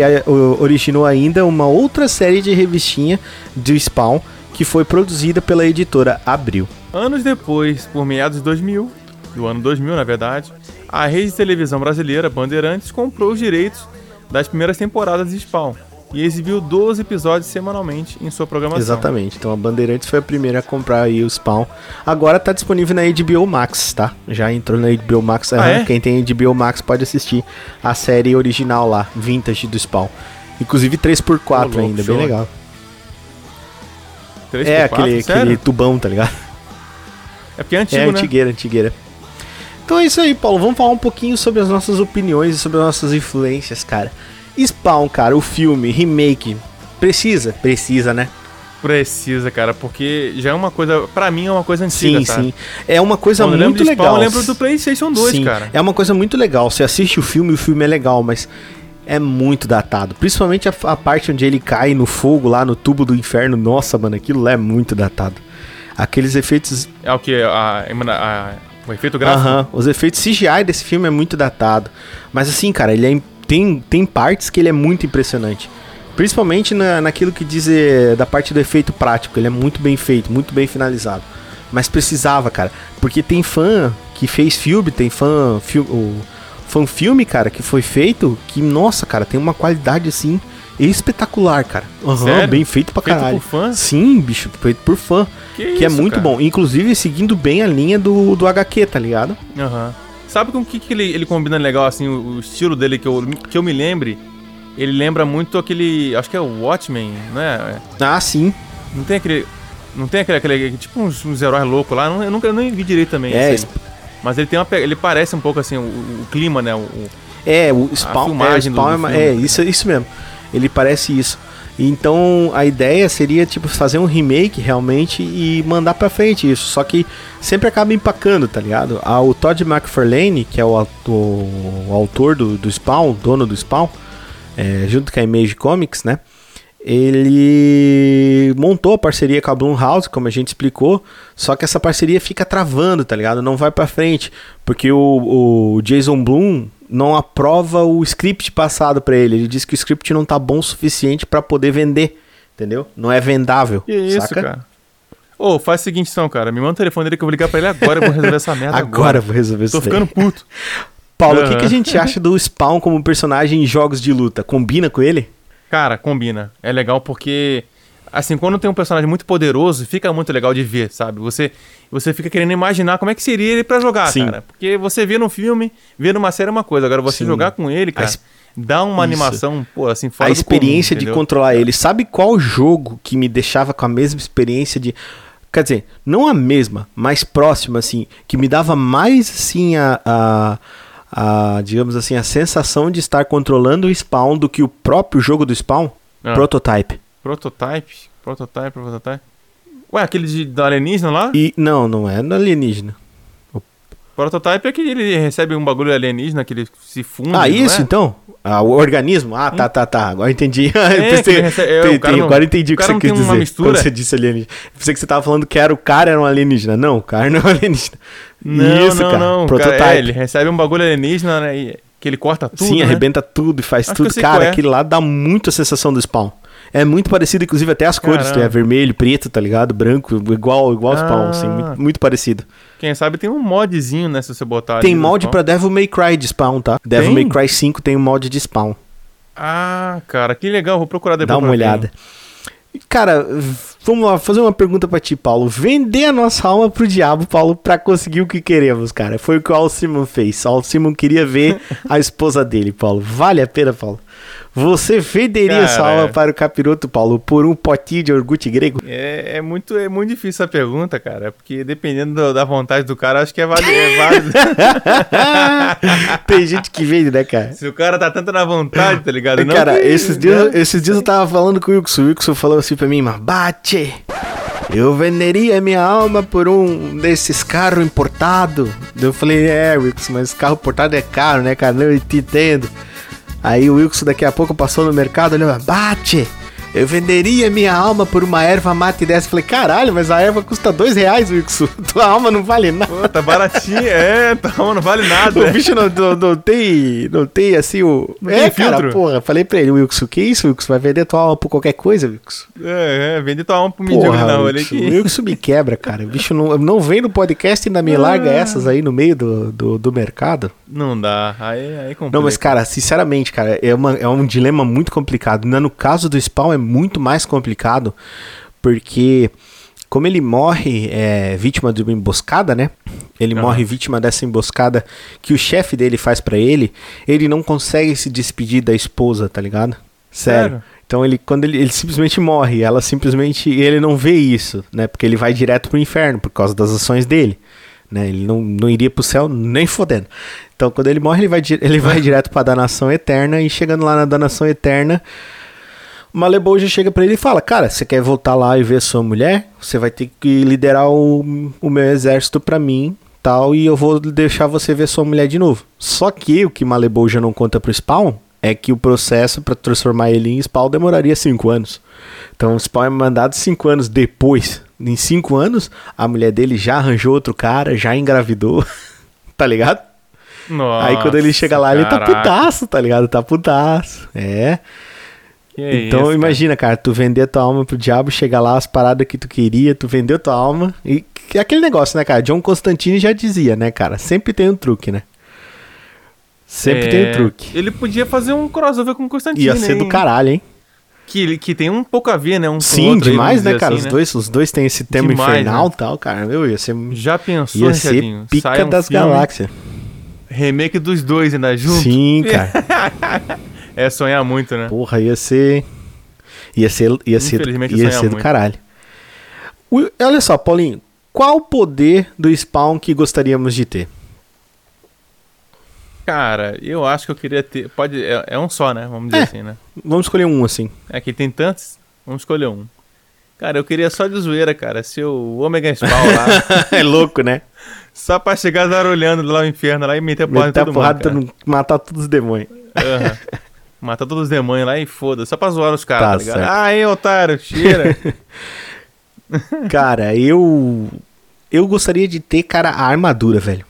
originou ainda uma outra série de revistinha do Spawn, que foi produzida pela editora Abril. Anos depois, por meados de 2000, do ano 2000 na verdade, a rede de televisão brasileira Bandeirantes comprou os direitos das primeiras temporadas de Spawn e exibiu 12 episódios semanalmente em sua programação. Exatamente. Então a Bandeirantes foi a primeira a comprar aí o Spawn. Agora tá disponível na HBO Max, tá? Já entrou na HBO Max. Ah, é? Quem tem HBO Max pode assistir a série original lá, vintage do Spawn. Inclusive 3x4 Ô, louco, ainda, show. bem legal. 3 é por 4? aquele, Sério? aquele tubão, tá ligado? É porque é antigo, é né? antigueira, antigueira. Então é isso aí, Paulo. Vamos falar um pouquinho sobre as nossas opiniões e sobre as nossas influências, cara. Spawn, cara, o filme, remake. Precisa? Precisa, né? Precisa, cara, porque já é uma coisa, pra mim é uma coisa antiga, sim, sabe? sim. É uma coisa Quando muito Spawn, legal. eu lembro do PlayStation 2, Sim, cara. É uma coisa muito legal. Você assiste o filme, o filme é legal, mas é muito datado. Principalmente a, a parte onde ele cai no fogo lá no tubo do inferno. Nossa, mano, aquilo lá é muito datado. Aqueles efeitos. É o que? A, a- o efeito gráfico? Aham. os efeitos CGI desse filme é muito datado. Mas assim, cara, ele é, tem, tem partes que ele é muito impressionante. Principalmente na, naquilo que diz eh, da parte do efeito prático. Ele é muito bem feito, muito bem finalizado. Mas precisava, cara. Porque tem fã que fez filme, tem fã. Fil, o, fã filme, cara, que foi feito. Que, nossa, cara, tem uma qualidade assim espetacular, cara. Aham, Sério? bem feito pra Feito caralho. por fã? Sim, bicho, feito por fã. Que, Que, é isso, muito cara? bom. Inclusive seguindo bem a linha do, do HQ, tá ligado? Aham. Sabe com o que, que ele, ele combina legal, assim, o, o estilo dele que eu, que eu me lembre? Ele lembra muito aquele. Acho que é o Watchmen, né? Ah, sim. Não tem aquele. Não tem aquele. aquele tipo uns, uns heróis loucos lá. Não, eu nunca eu nem vi direito também. É, aí. Mas ele tem uma. Ele parece um pouco assim, o, o clima, né? O, É, o Spawn, é, o filmagem do- Spawn é, é, isso, isso mesmo. Ele parece isso. Então a ideia seria tipo fazer um remake realmente e mandar pra frente isso. Só que sempre acaba empacando, tá ligado? O Todd McFarlane, que é o, o autor do, do Spawn, dono do Spawn, é, junto com a Image Comics, né? Ele montou a parceria com a Blumhouse, como a gente explicou, só que essa parceria fica travando, tá ligado? Não vai pra frente, porque o, o Jason Blum não aprova o script passado pra ele. Ele diz que o script não tá bom o suficiente pra poder vender, entendeu? Não é vendável. Que isso, saca? cara? Ô, faz o seguinte então, cara. Me manda o telefone dele que eu vou ligar pra ele agora e vou resolver essa merda agora. Agora eu vou resolver isso. Tô ficando puto. Paulo, o que, Aham. que a gente acha do Spawn como personagem em jogos de luta? Combina com ele? Cara, combina. É legal porque, assim, quando tem um personagem muito poderoso, fica muito legal de ver, sabe? Você, você fica querendo imaginar como é que seria ele pra jogar, Sim. cara. Porque você vê no filme, vê numa série é uma coisa. Agora, você Sim. jogar com ele, cara, es- dá uma Isso. animação, pô, assim, fora a experiência comum, de controlar ele. Sabe qual jogo que me deixava com a mesma experiência de. Quer dizer, não a mesma, mas próxima, assim, que me dava mais, assim, a. a, a, digamos assim, a sensação de estar controlando o spawn do que o próprio jogo do spawn? Ah. Prototype. Prototype, prototype, prototype. Ué, aquele de, da alienígena lá? E não, não é no alienígena. Prototype é que ele recebe um bagulho alienígena, que ele se funde, ah, isso é? então? Ah, o organismo? Ah, tá, tá, tá. Agora entendi. Eu É, pensei- que ele recebe- é, o tem- cara tem- não- agora entendi o que você quis dizer. mistura? Quando você disse alienígena. Eu pensei que você tava falando que era o cara era um alienígena. Não, o cara não é um alienígena. Não, Isso, não, cara. não. Prototype. Cara, é, ele recebe um bagulho alienígena, né? que ele corta tudo, Sim, né? arrebenta tudo e faz Acho tudo. Cara, é. aquilo lá dá muito a sensação do spawn. É muito parecido, inclusive, até as cores. Caramba. É vermelho, preto, tá ligado? Branco, igual, igual ao spawn, Ah. assim, muito, muito parecido. Quem sabe tem um modzinho, né? Se você botar Tem spawn. pra Devil May Cry de spawn, tá? Devil Tem? May Cry 5 tem um mod de spawn. Ah, cara, que legal. Vou procurar depois. Dá uma olhada. Cara, vamos lá, fazer uma pergunta pra ti, Paulo. Vender a nossa alma pro diabo, Paulo, pra conseguir o que queremos, cara. Foi o que o Al Simon fez. O Al Simon queria ver a esposa dele, Paulo. Vale a pena, Paulo? Você venderia Cara, sua alma é. para o capiroto, Paulo, por um potinho de orgulho grego? É, é muito, é muito difícil essa pergunta, cara. Porque dependendo do- da vontade do cara, acho que é válido. É válido. Tem gente que vende, né, cara? Se o cara tá tanto na vontade, tá ligado? Não cara, que- esses dias, né? esses dias eu tava falando com o Wilson. O Wilson falou assim pra mim, mas bate! Eu venderia minha alma por um desses carros importados. Eu falei, é, Wilson, mas carro importado é caro, né, cara? Não, eu te entendo. Aí o Wilson daqui a pouco passou no mercado, olhou, bate! Eu venderia minha alma por uma erva mate dessa. Falei, caralho, mas a erva custa dois reais, Wilson. Tua alma não vale nada. Pô, tá baratinho, é, tá, não vale nada. O bicho não, não, não tem. Não tem assim o. Não é, cara, filtro. porra. Falei pra ele, Wilson, que isso, Wilson? Vai vender tua alma por qualquer coisa, Wilson? É, é, vende tua alma na rua ali Wilson, que. o Wilson me quebra, cara. O bicho não, não vem no podcast e ainda me larga essas aí no meio do, do, do mercado. Não dá, aí, aí complica. Não, mas, cara, sinceramente, cara, é, uma, é um dilema muito complicado. Ainda No caso do Spawn é muito mais complicado, porque como ele morre é, vítima de uma emboscada, né? Ele Aham. morre vítima dessa emboscada que o chefe dele faz pra ele, ele não consegue se despedir da esposa, tá ligado? Sério. Sério? Então ele quando ele, ele simplesmente morre, ela simplesmente ele não vê isso, né? Porque ele vai direto pro inferno por causa das ações dele, né? Ele não, não iria pro céu nem fodendo. Então quando ele morre, ele vai ele vai direto pra danação eterna e chegando lá na danação eterna, o Malebouja chega pra ele e fala: Cara, você quer voltar lá e ver sua mulher? Você vai ter que liderar o, o meu exército pra mim, tal, e eu vou deixar você ver sua mulher de novo. Só que o que Malebouja não conta pro Spawn é que o processo pra transformar ele em Spawn demoraria 5 anos. Então o Spawn é mandado 5 anos depois. Em 5 anos, a mulher dele já arranjou outro cara, já engravidou. tá ligado? Nossa, Aí quando ele chega lá, ele tá caraca. putaço, tá ligado? Tá putaço. É. Que Então isso, imagina, cara. tu vender tua alma pro diabo, chegar lá, as paradas que tu queria, tu vendeu tua alma. E é aquele negócio, né, cara? John Constantine já dizia, né, cara? Sempre tem um truque, né? Sempre É, tem um truque. Ele podia fazer um crossover com o Constantine. Ia ser do hein? caralho, hein? Que, que tem um pouco a ver, né? Um Sim, outro demais, né, cara? assim, os, né? dois, os dois têm esse tema Demais, infernal e né? tal, cara. Meu, ia ser, Já pensou, ia ser pica um das filme, galáxias. Remake dos dois ainda junto? Sim, cara. É sonhar muito, né? Porra, ia ser. Ia ser, ia ser, ia ser do muito. caralho. O- olha só, Paulinho. Qual o poder do Spawn que gostaríamos de ter? Cara, eu acho que eu queria ter. Pode. É, é um só, né? Vamos dizer É. assim, né? Vamos escolher um, assim. É que tem tantos. Vamos escolher um. Cara, eu queria só de zoeira, cara. Ser o Omega Spawn lá. é louco, né? só pra chegar zarolhando lá no inferno lá e meter porrada em Meter a todo porrada, mundo. todo- matar todos os demônios. cara. Matar todos os demônios lá e foda. Só pra zoar os caras, Tá tá, ligado? Ah, hein, otário, cheira. Cara, eu. Eu gostaria de ter, cara, a armadura, velho.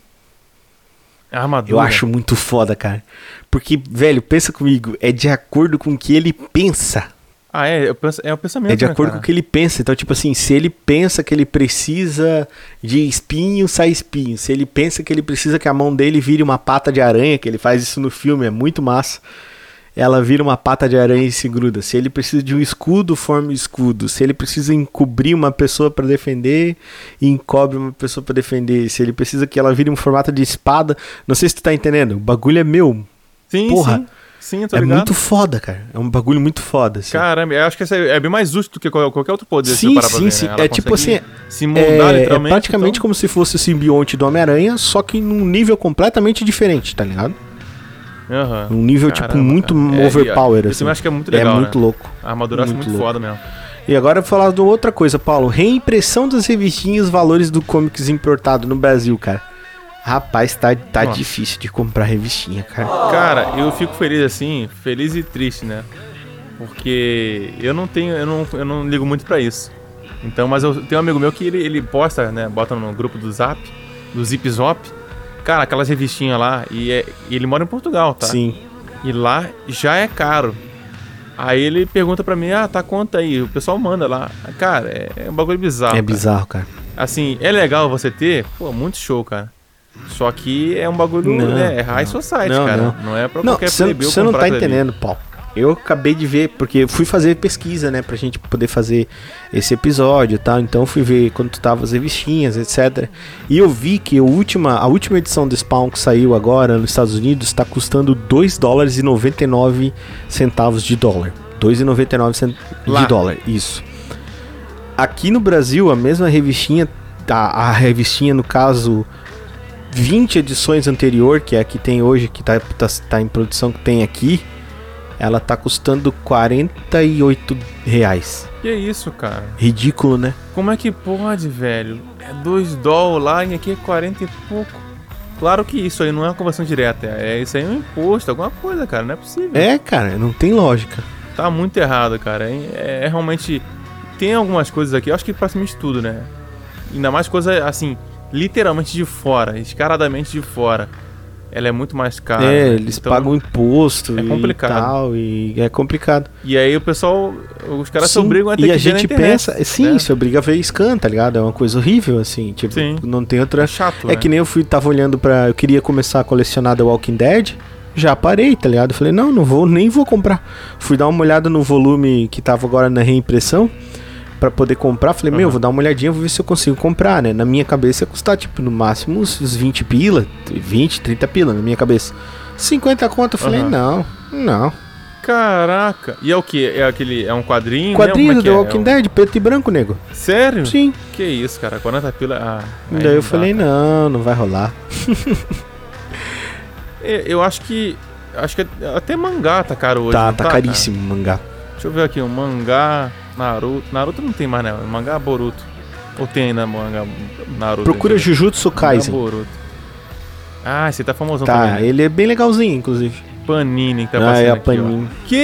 A armadura. Eu acho muito foda, cara. Porque, velho, pensa comigo, é de acordo com o que ele pensa. Ah, é, penso- é o pensamento. É de né, acordo cara? com o que ele pensa. Então, tipo assim, se ele pensa que ele precisa de espinho, sai espinho. Se ele pensa que ele precisa que a mão dele vire uma pata de aranha, que ele faz isso no filme, é muito massa. Ela vira uma pata de aranha e se gruda. Se ele precisa de um escudo, forma um escudo. Se ele precisa encobrir uma pessoa pra defender, encobre uma pessoa pra defender. Se ele precisa que ela vire um formato de espada, não sei se tu tá entendendo. O bagulho é meu. Sim, Porra, sim. Sim, é ligado. muito foda, cara. É um bagulho muito foda. Assim. Caramba, eu acho que é é bem mais justo do que qual- qualquer outro poder. Sim, sim, ver, sim. né? É tipo assim, Se moldar, É, é literalmente. praticamente então- como se fosse o simbionte do Homem-Aranha, só que num nível completamente diferente, tá ligado? Aham. Num nível, tipo, Caramba, muito cara. É, overpower, e- assim. Eu acho que é muito legal. é muito né? louco. A armadura Muito muito louco. foda mesmo. E agora eu vou falar de outra coisa, Paulo. Reimpressão das revistinhas Valores do Comics importado no Brasil, cara. Rapaz, tá, tá Nossa. difícil de comprar revistinha, cara. Cara, eu fico feliz assim, feliz e triste, né? Porque eu não tenho, eu não, eu não ligo muito pra isso. Então, mas eu tenho um amigo meu que ele, ele posta, né? Bota no grupo do Zap, do Zip Zop. Cara, aquelas revistinhas lá, e, é- e ele mora em Portugal, tá? Sim. E lá já é caro. Aí ele pergunta pra mim, ah, tá conta aí. O pessoal manda lá. Cara, é, é um bagulho bizarro. é cara. bizarro, cara. Assim, é legal você ter, pô, muito show, cara. Só que é um bagulho, Não, né? É high society, não, cara. não. Não, é pra Não, qualquer você plebeu você não tá entendendo, Paulo. Eu acabei de ver, porque eu fui fazer pesquisa, né, pra gente poder fazer esse episódio e tal. Então eu fui ver quando tava as revistinhas, etc. E eu vi que a última, a última edição do Spawn que saiu agora nos Estados Unidos tá custando 2 dólares e 99 centavos de dólar. 2,99 cent... Lá. de dólar, isso. Aqui no Brasil, a mesma revistinha, a, a revistinha no caso 20 edições anterior, que é a que tem hoje, que tá, tá, tá em produção, que tem aqui, ela tá custando 48 reais. Que isso, cara? Ridículo, né? Como é que pode, velho? É 2 dólares lá e aqui é 40 e pouco. Claro que isso aí não é uma conversão direta, é isso aí é um imposto, alguma coisa, cara, não é possível. É, cara, não tem lógica. Tá muito errado, cara. É, é realmente. Tem algumas coisas aqui, eu acho que praticamente tudo, né? Ainda mais coisa assim, literalmente de fora, descaradamente de fora. Ela é muito mais cara. é, né? eles Então, pagam imposto é complicado. e tal, e é complicado. E aí o pessoal. Os caras se Sim, obrigam a ter e que a gente internet, pensa, sim, né? se obriga a ver scan, tá ligado? É uma coisa horrível, assim, tipo, Sim. não tem outra... É chato. É que nem eu fui, tava olhando pra. Eu queria começar a colecionar The Walking Dead. Já parei, tá ligado? Falei, não, não vou, nem vou comprar. Fui dar uma olhada no volume que tava agora na reimpressão. Pra poder comprar, falei, meu, Aham. vou dar uma olhadinha, vou ver se eu consigo comprar, né? Na minha cabeça ia custar, tipo, no máximo uns uns 20 pila, 20, 30 pila na minha cabeça. 50 conto, eu falei, Aham. não, não. Caraca. E é o que? É aquele. É um quadrinho? Quadrinho né? do Como The é é? Walking É um- Dead, preto e branco, nego. Sério? Sim. Que isso, cara. 40 pila. Ah, aí Daí eu dá, falei, cara. não, não vai rolar. É, Eu acho que. Acho que até mangá tá caro hoje. tá, tá cara? caríssimo o mangá. Deixa eu ver aqui, um mangá Naruto. Naruto não tem mais, né? Mangá Boruto. Ou tem ainda mangá Naruto? Procura. Jujutsu Mangá Kaisen. Boruto. Ah, esse tá famosão Tá, também. né? ele é bem legalzinho, inclusive. Panini que tá ah, é a aqui, ó. Panini. Que?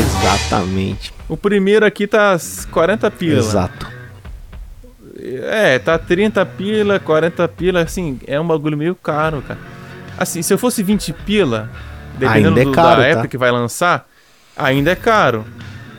Exatamente. O primeiro aqui tá 40 pila. Exato. É, tá 30 pila, 40 pila, assim, é um bagulho meio caro, cara. Assim, se eu fosse 20 pila, dependendo é do- caro, da tá? época que vai lançar, ainda é caro.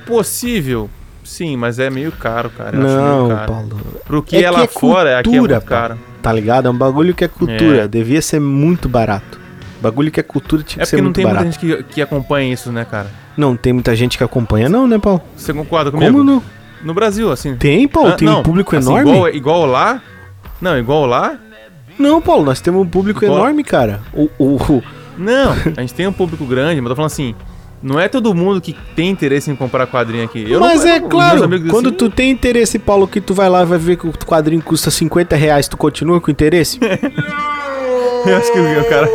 Possível, sim, mas é meio caro, cara. Eu acho Não, meio caro. Paulo. Pro que É é, que lá é fora, aqui é cultura, muito caro. Tá ligado? É um bagulho que é cultura. É. Devia ser muito barato. Bagulho que é cultura tinha É que ser porque não muito tem barato. muita gente que, que acompanha isso, né, cara? Não tem muita gente que acompanha, não, né, Paulo? Você concorda comigo? Como não? No Brasil, assim. Tem, Paulo. Ah, tem não, um público assim, enorme. Igual, igual lá? Não, igual lá? Não, Paulo, nós temos um público Igual- enorme, cara. O, o, o- Não, a gente tem um público grande, mas eu tô falando assim, não é todo mundo que tem interesse em comprar quadrinho aqui. Eu Mas não, é não- claro, quando assim, tu tem interesse, Paulo, que tu vai lá e vai ver que o quadrinho custa 50 reais, tu continua com interesse? Eu acho que o cara,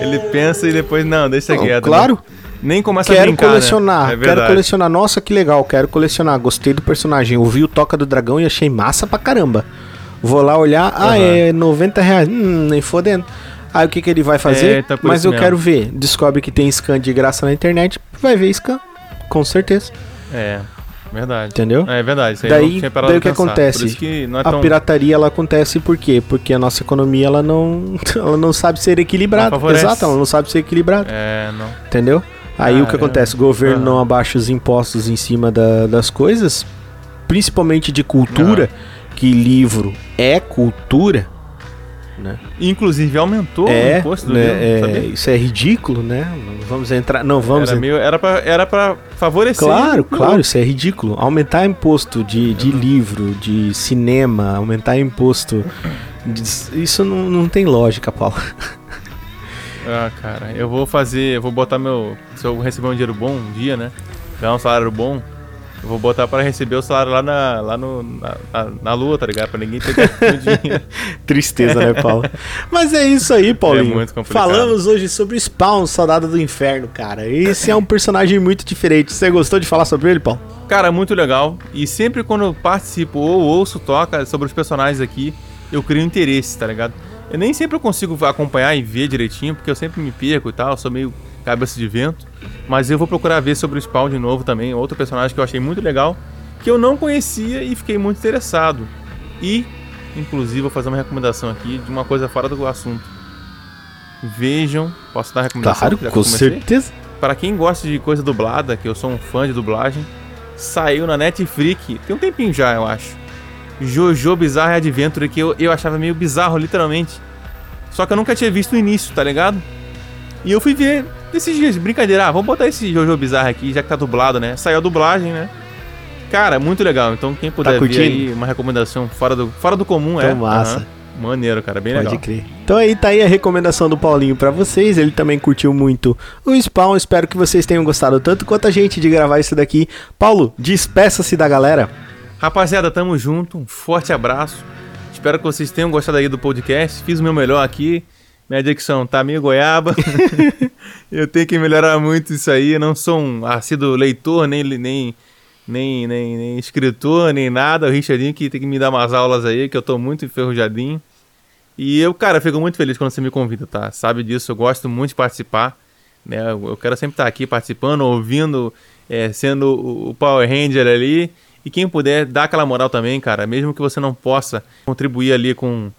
ele pensa e depois, não, deixa Não, quieto. claro. né? Nem começa a Quero brincar, colecionar, né? É quero colecionar. Nossa, que legal, quero colecionar. Gostei do personagem. Ouvi o Toca do Dragão e achei massa pra caramba. Vou lá olhar, ah, é 90 reais. Hum, nem fodendo. Aí o que, que ele vai fazer? É, tá Mas eu mesmo. quero ver. Descobre que tem scan de graça na internet, vai ver scan. Com certeza. É, verdade. Entendeu? É verdade, Daí- daí o que acontece? Que é A tão... pirataria ela acontece por quê? Porque a nossa economia ela não, ela não sabe ser equilibrada. Exato, ela não sabe ser equilibrada. É, não. Entendeu? Aí o que Caramba. acontece? O governo Aham. não abaixa os impostos em cima da- das coisas, principalmente de cultura, que livro é cultura, né? Inclusive aumentou o é, imposto do né, livro, é, isso é ridículo, né? Vamos entrar, não vamos Era, meio, era, pra, era pra favorecer. Claro, o- claro, isso é ridículo. Aumentar imposto de, de livro, de cinema, aumentar imposto. de- isso não, não tem lógica, Paulo. Ah, cara, eu vou fazer, eu vou botar meu. Se eu receber um dinheiro bom um dia, né? Ganhar um salário bom, eu vou botar pra receber o salário lá na, lá no, na, na, na lua, tá ligado? Pra ninguém ter dinheiro. Tristeza, né, Paulo? Mas é isso aí, Paulinho. É muito complicado. Falamos hoje sobre Spawn, Soldado do Inferno, cara. Esse é um personagem muito diferente. Você gostou de falar sobre ele, Paulo? Cara, muito legal. E sempre quando eu participo ou ouço, toca sobre os personagens aqui, eu crio interesse, tá ligado? Eu nem sempre eu consigo acompanhar e ver direitinho, porque eu sempre me perco e tal, eu sou meio cabeça de vento. Mas eu vou procurar ver sobre o Spawn de novo também, outro personagem que eu achei muito legal, que eu não conhecia e fiquei muito interessado. E, inclusive, vou fazer uma recomendação aqui de uma coisa fora do assunto. Vejam, posso dar recomendação? Claro, com comecei? certeza. Para quem gosta de coisa dublada, que eu sou um fã de dublagem, saiu na Netflix, tem um tempinho já, eu acho. Jojo Bizarre Adventure, que eu, eu achava meio bizarro, literalmente. Só que eu nunca tinha visto o início, tá ligado? E eu fui ver desses dias, brincadeira, ah, vamos botar esse Jojo Bizarro aqui, já que tá dublado, né? Saiu a dublagem, né? Cara, muito legal. Então, quem puder ver curtindo? aí, uma recomendação fora do, fora do comum, é. Então, massa. Aham. Maneiro, cara, bem Pode legal. crer. Então aí tá aí a recomendação do Paulinho pra vocês. Ele também curtiu muito o Spawn. Espero que vocês tenham gostado tanto quanto a gente de gravar isso daqui. Paulo, despeça-se da galera. Rapaziada, tamo junto. Um forte abraço. Espero que vocês tenham gostado aí do podcast. Fiz o meu melhor aqui. Minha dicção tá meio goiaba. eu tenho que melhorar muito isso aí. Eu não sou um assíduo leitor, nem, nem, nem, nem, nem escritor, nem nada. O Richardinho que tem que me dar umas aulas aí, que eu tô muito enferrujadinho. E eu, cara, fico muito feliz quando você me convida, tá? Sabe disso, eu gosto muito de participar. Né? Eu quero sempre estar aqui participando, ouvindo, é, sendo o- o Power Ranger ali. E quem puder, dá aquela moral também, cara. Mesmo que você não possa contribuir ali com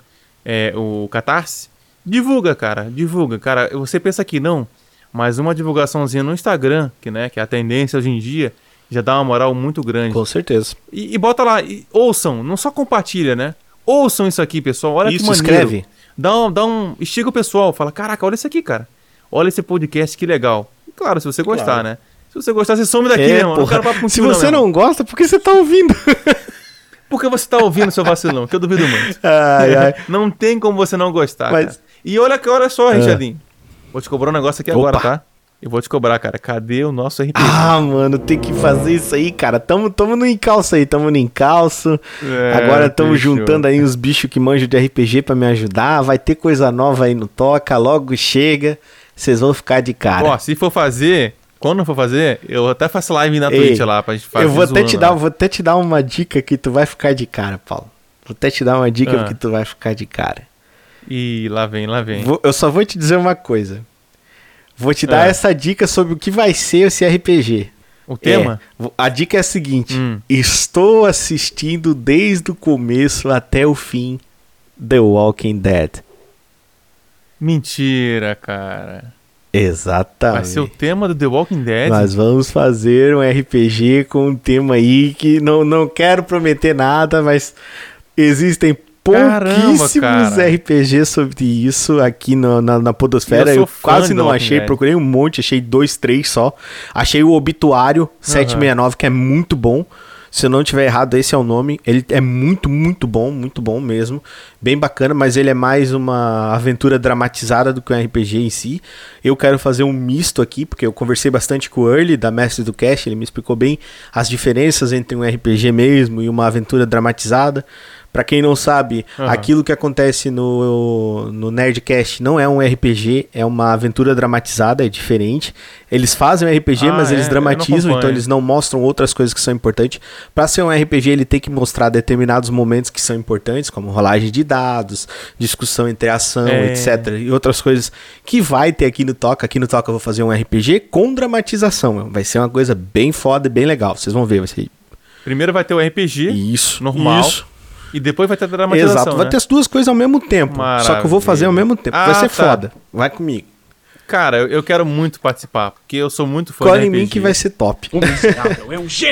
é, o Catarse, divulga, cara. Divulga, cara. Você pensa que não, mas uma divulgaçãozinha no Instagram, que, né, que é a tendência hoje em dia, já dá uma moral muito grande. Com certeza. E, e bota lá, e ouçam, não só compartilha, né? Ouçam isso aqui, pessoal. Olha Isso, que maneiro. escreve. Dá um, dá um. Estiga o pessoal, fala: caraca, olha isso aqui, cara. Olha esse podcast, que legal. E claro, se você gostar, Claro. né? Se você gostar, você some daqui, É, né, mano? Não papo Se contigo, você meu não gosta, por que você tá ouvindo? Por que você tá ouvindo, seu vacilão? Que eu duvido muito. ai, ai. Não tem como você não gostar, Mas- cara. E olha, que- olha só, Richardinho. Vou te cobrar um negócio aqui agora, Opa. tá? Eu vou te cobrar, cara. Cadê o nosso RPG? Ah, mano, tem que fazer isso aí, cara. Tamo, tamo no encalço aí, tamo no encalço. É, Agora tamo bicho. juntando aí os bichos que manjam de RPG pra me ajudar. Vai ter coisa nova aí no Toca, logo chega. Vocês vão ficar de cara. Ó, se for fazer, quando for fazer, eu até faço live na Ei, Twitch lá pra gente fazer. eu vou até, zoando te dar, vou até te dar uma dica que tu vai ficar de cara, Paulo. Vou até te dar uma dica Ah. que tu vai ficar de cara. Ih, lá vem, lá vem. Vou- eu só vou te dizer uma coisa. Vou te dar Ah. essa dica sobre o que vai ser esse RPG. O tema? É, a dica é a seguinte: Hum. estou assistindo desde o começo até o fim The Walking Dead. Mentira, cara. Exatamente. Vai ser o tema do The Walking Dead? Nós vamos fazer um RPG com um tema aí que não, não quero prometer nada, mas existem pouquíssimos cara. RPGs sobre isso aqui no- na, na Podosfera. Eu Eu, quase não achei, Dead. procurei um monte, achei dois, três só. Achei o Obituário 769, que é muito bom. Se eu não tiver errado, esse é o nome. Ele é muito, muito bom, muito bom mesmo. Bem bacana, mas ele é mais uma aventura dramatizada do que um RPG em si. Eu quero fazer um misto aqui, porque eu conversei bastante com o Early, da Mestre do Cast. Ele me explicou bem as diferenças entre um RPG mesmo e uma aventura dramatizada. Pra quem não sabe, Aham. aquilo que acontece no, no Nerdcast não é um RPG, é uma aventura dramatizada, é diferente. Eles fazem um RPG, Ah, mas é? eles dramatizam, então eles não mostram outras coisas que são importantes. Pra ser um RPG, ele tem que mostrar determinados momentos que são importantes, como rolagem de dados, discussão entre ação, É. etc. E outras coisas que vai ter aqui no Toca. Aqui no Toca eu vou fazer um RPG com dramatização. Vai ser uma coisa bem foda e bem legal. Vocês vão ver, vai ser Primeiro vai ter o RPG isso. normal. Isso. E depois vai ter a dramatização. Exato, vai né? ter as duas coisas ao mesmo tempo. Só que eu vou fazer ao Maravilha. mesmo tempo. Ah, vai ser tá. foda. Vai comigo. Cara, eu, eu quero muito participar, porque eu sou muito fã Cola de em mim que vai ser top.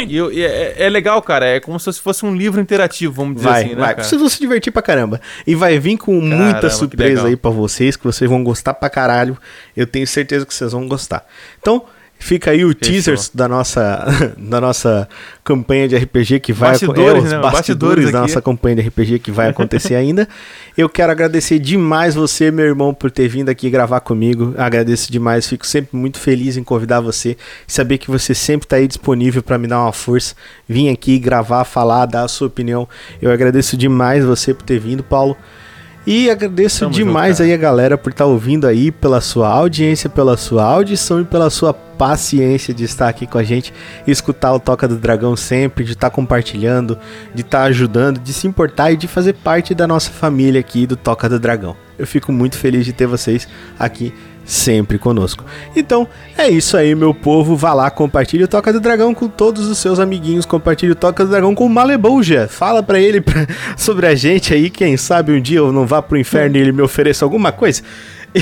E, eu- e é, é legal, cara. É como se fosse um livro interativo, vamos dizer Vai, assim, né, vai. Vocês vão se divertir pra caramba. E vai vir com muita Caramba, que surpresa aí pra vocês, que vocês vão gostar pra caralho. Eu tenho certeza que vocês vão gostar. Então, fica aí o Fechou. teaser da nossa, da nossa campanha de RPG que vai Bastidores, é, os né? bastidores Bastidores da nossa campanha de RPG que vai acontecer ainda. Eu quero agradecer demais você, meu irmão, por ter vindo aqui gravar comigo. Agradeço demais, fico sempre muito feliz em convidar você, saber que você sempre tá aí disponível para me dar uma força, vir aqui gravar, falar, dar a sua opinião. Eu agradeço demais você por ter vindo, Paulo. E agradeço Tamo demais junto, aí a galera por estar ouvindo aí, pela sua audiência, pela sua audição e pela sua paciência de estar aqui com a gente, escutar o Toca do Dragão sempre, de estar compartilhando, de estar ajudando, de se importar e de fazer parte da nossa família aqui do Toca do Dragão. Eu fico muito feliz de ter vocês aqui sempre conosco. Então, é isso aí, meu povo. Vá lá, compartilhe o Toca do Dragão com todos os seus amiguinhos. Compartilhe o Toca do Dragão com o Malebolja. Fala pra ele pra- sobre a gente aí. Quem sabe um dia eu não vá pro inferno e ele me ofereça alguma coisa.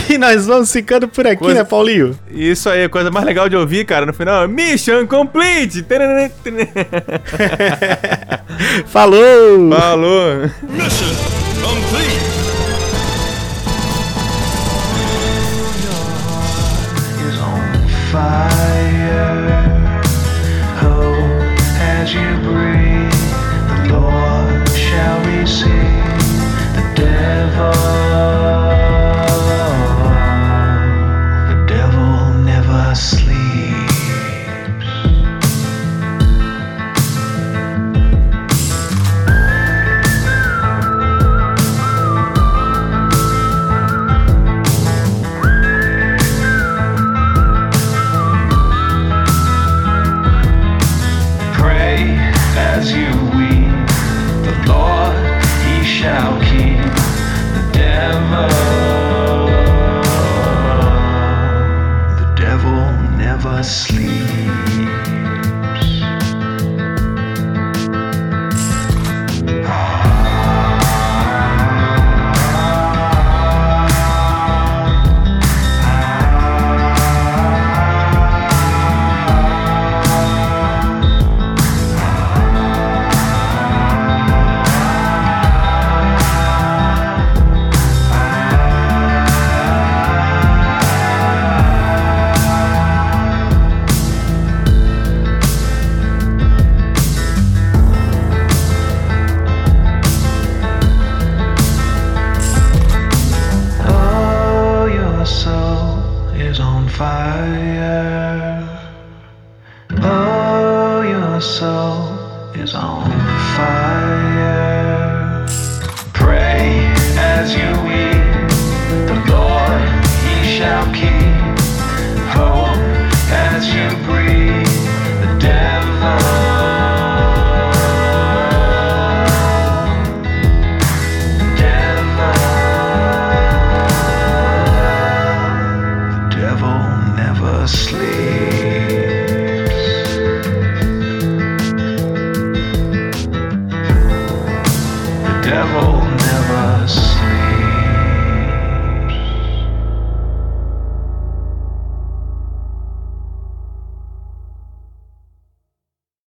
E nós vamos ficando por aqui, Coisa- né, Paulinho? Isso aí, a coisa mais legal de ouvir, cara, no final, é Mission Complete! Falou! Falou! Mission complete.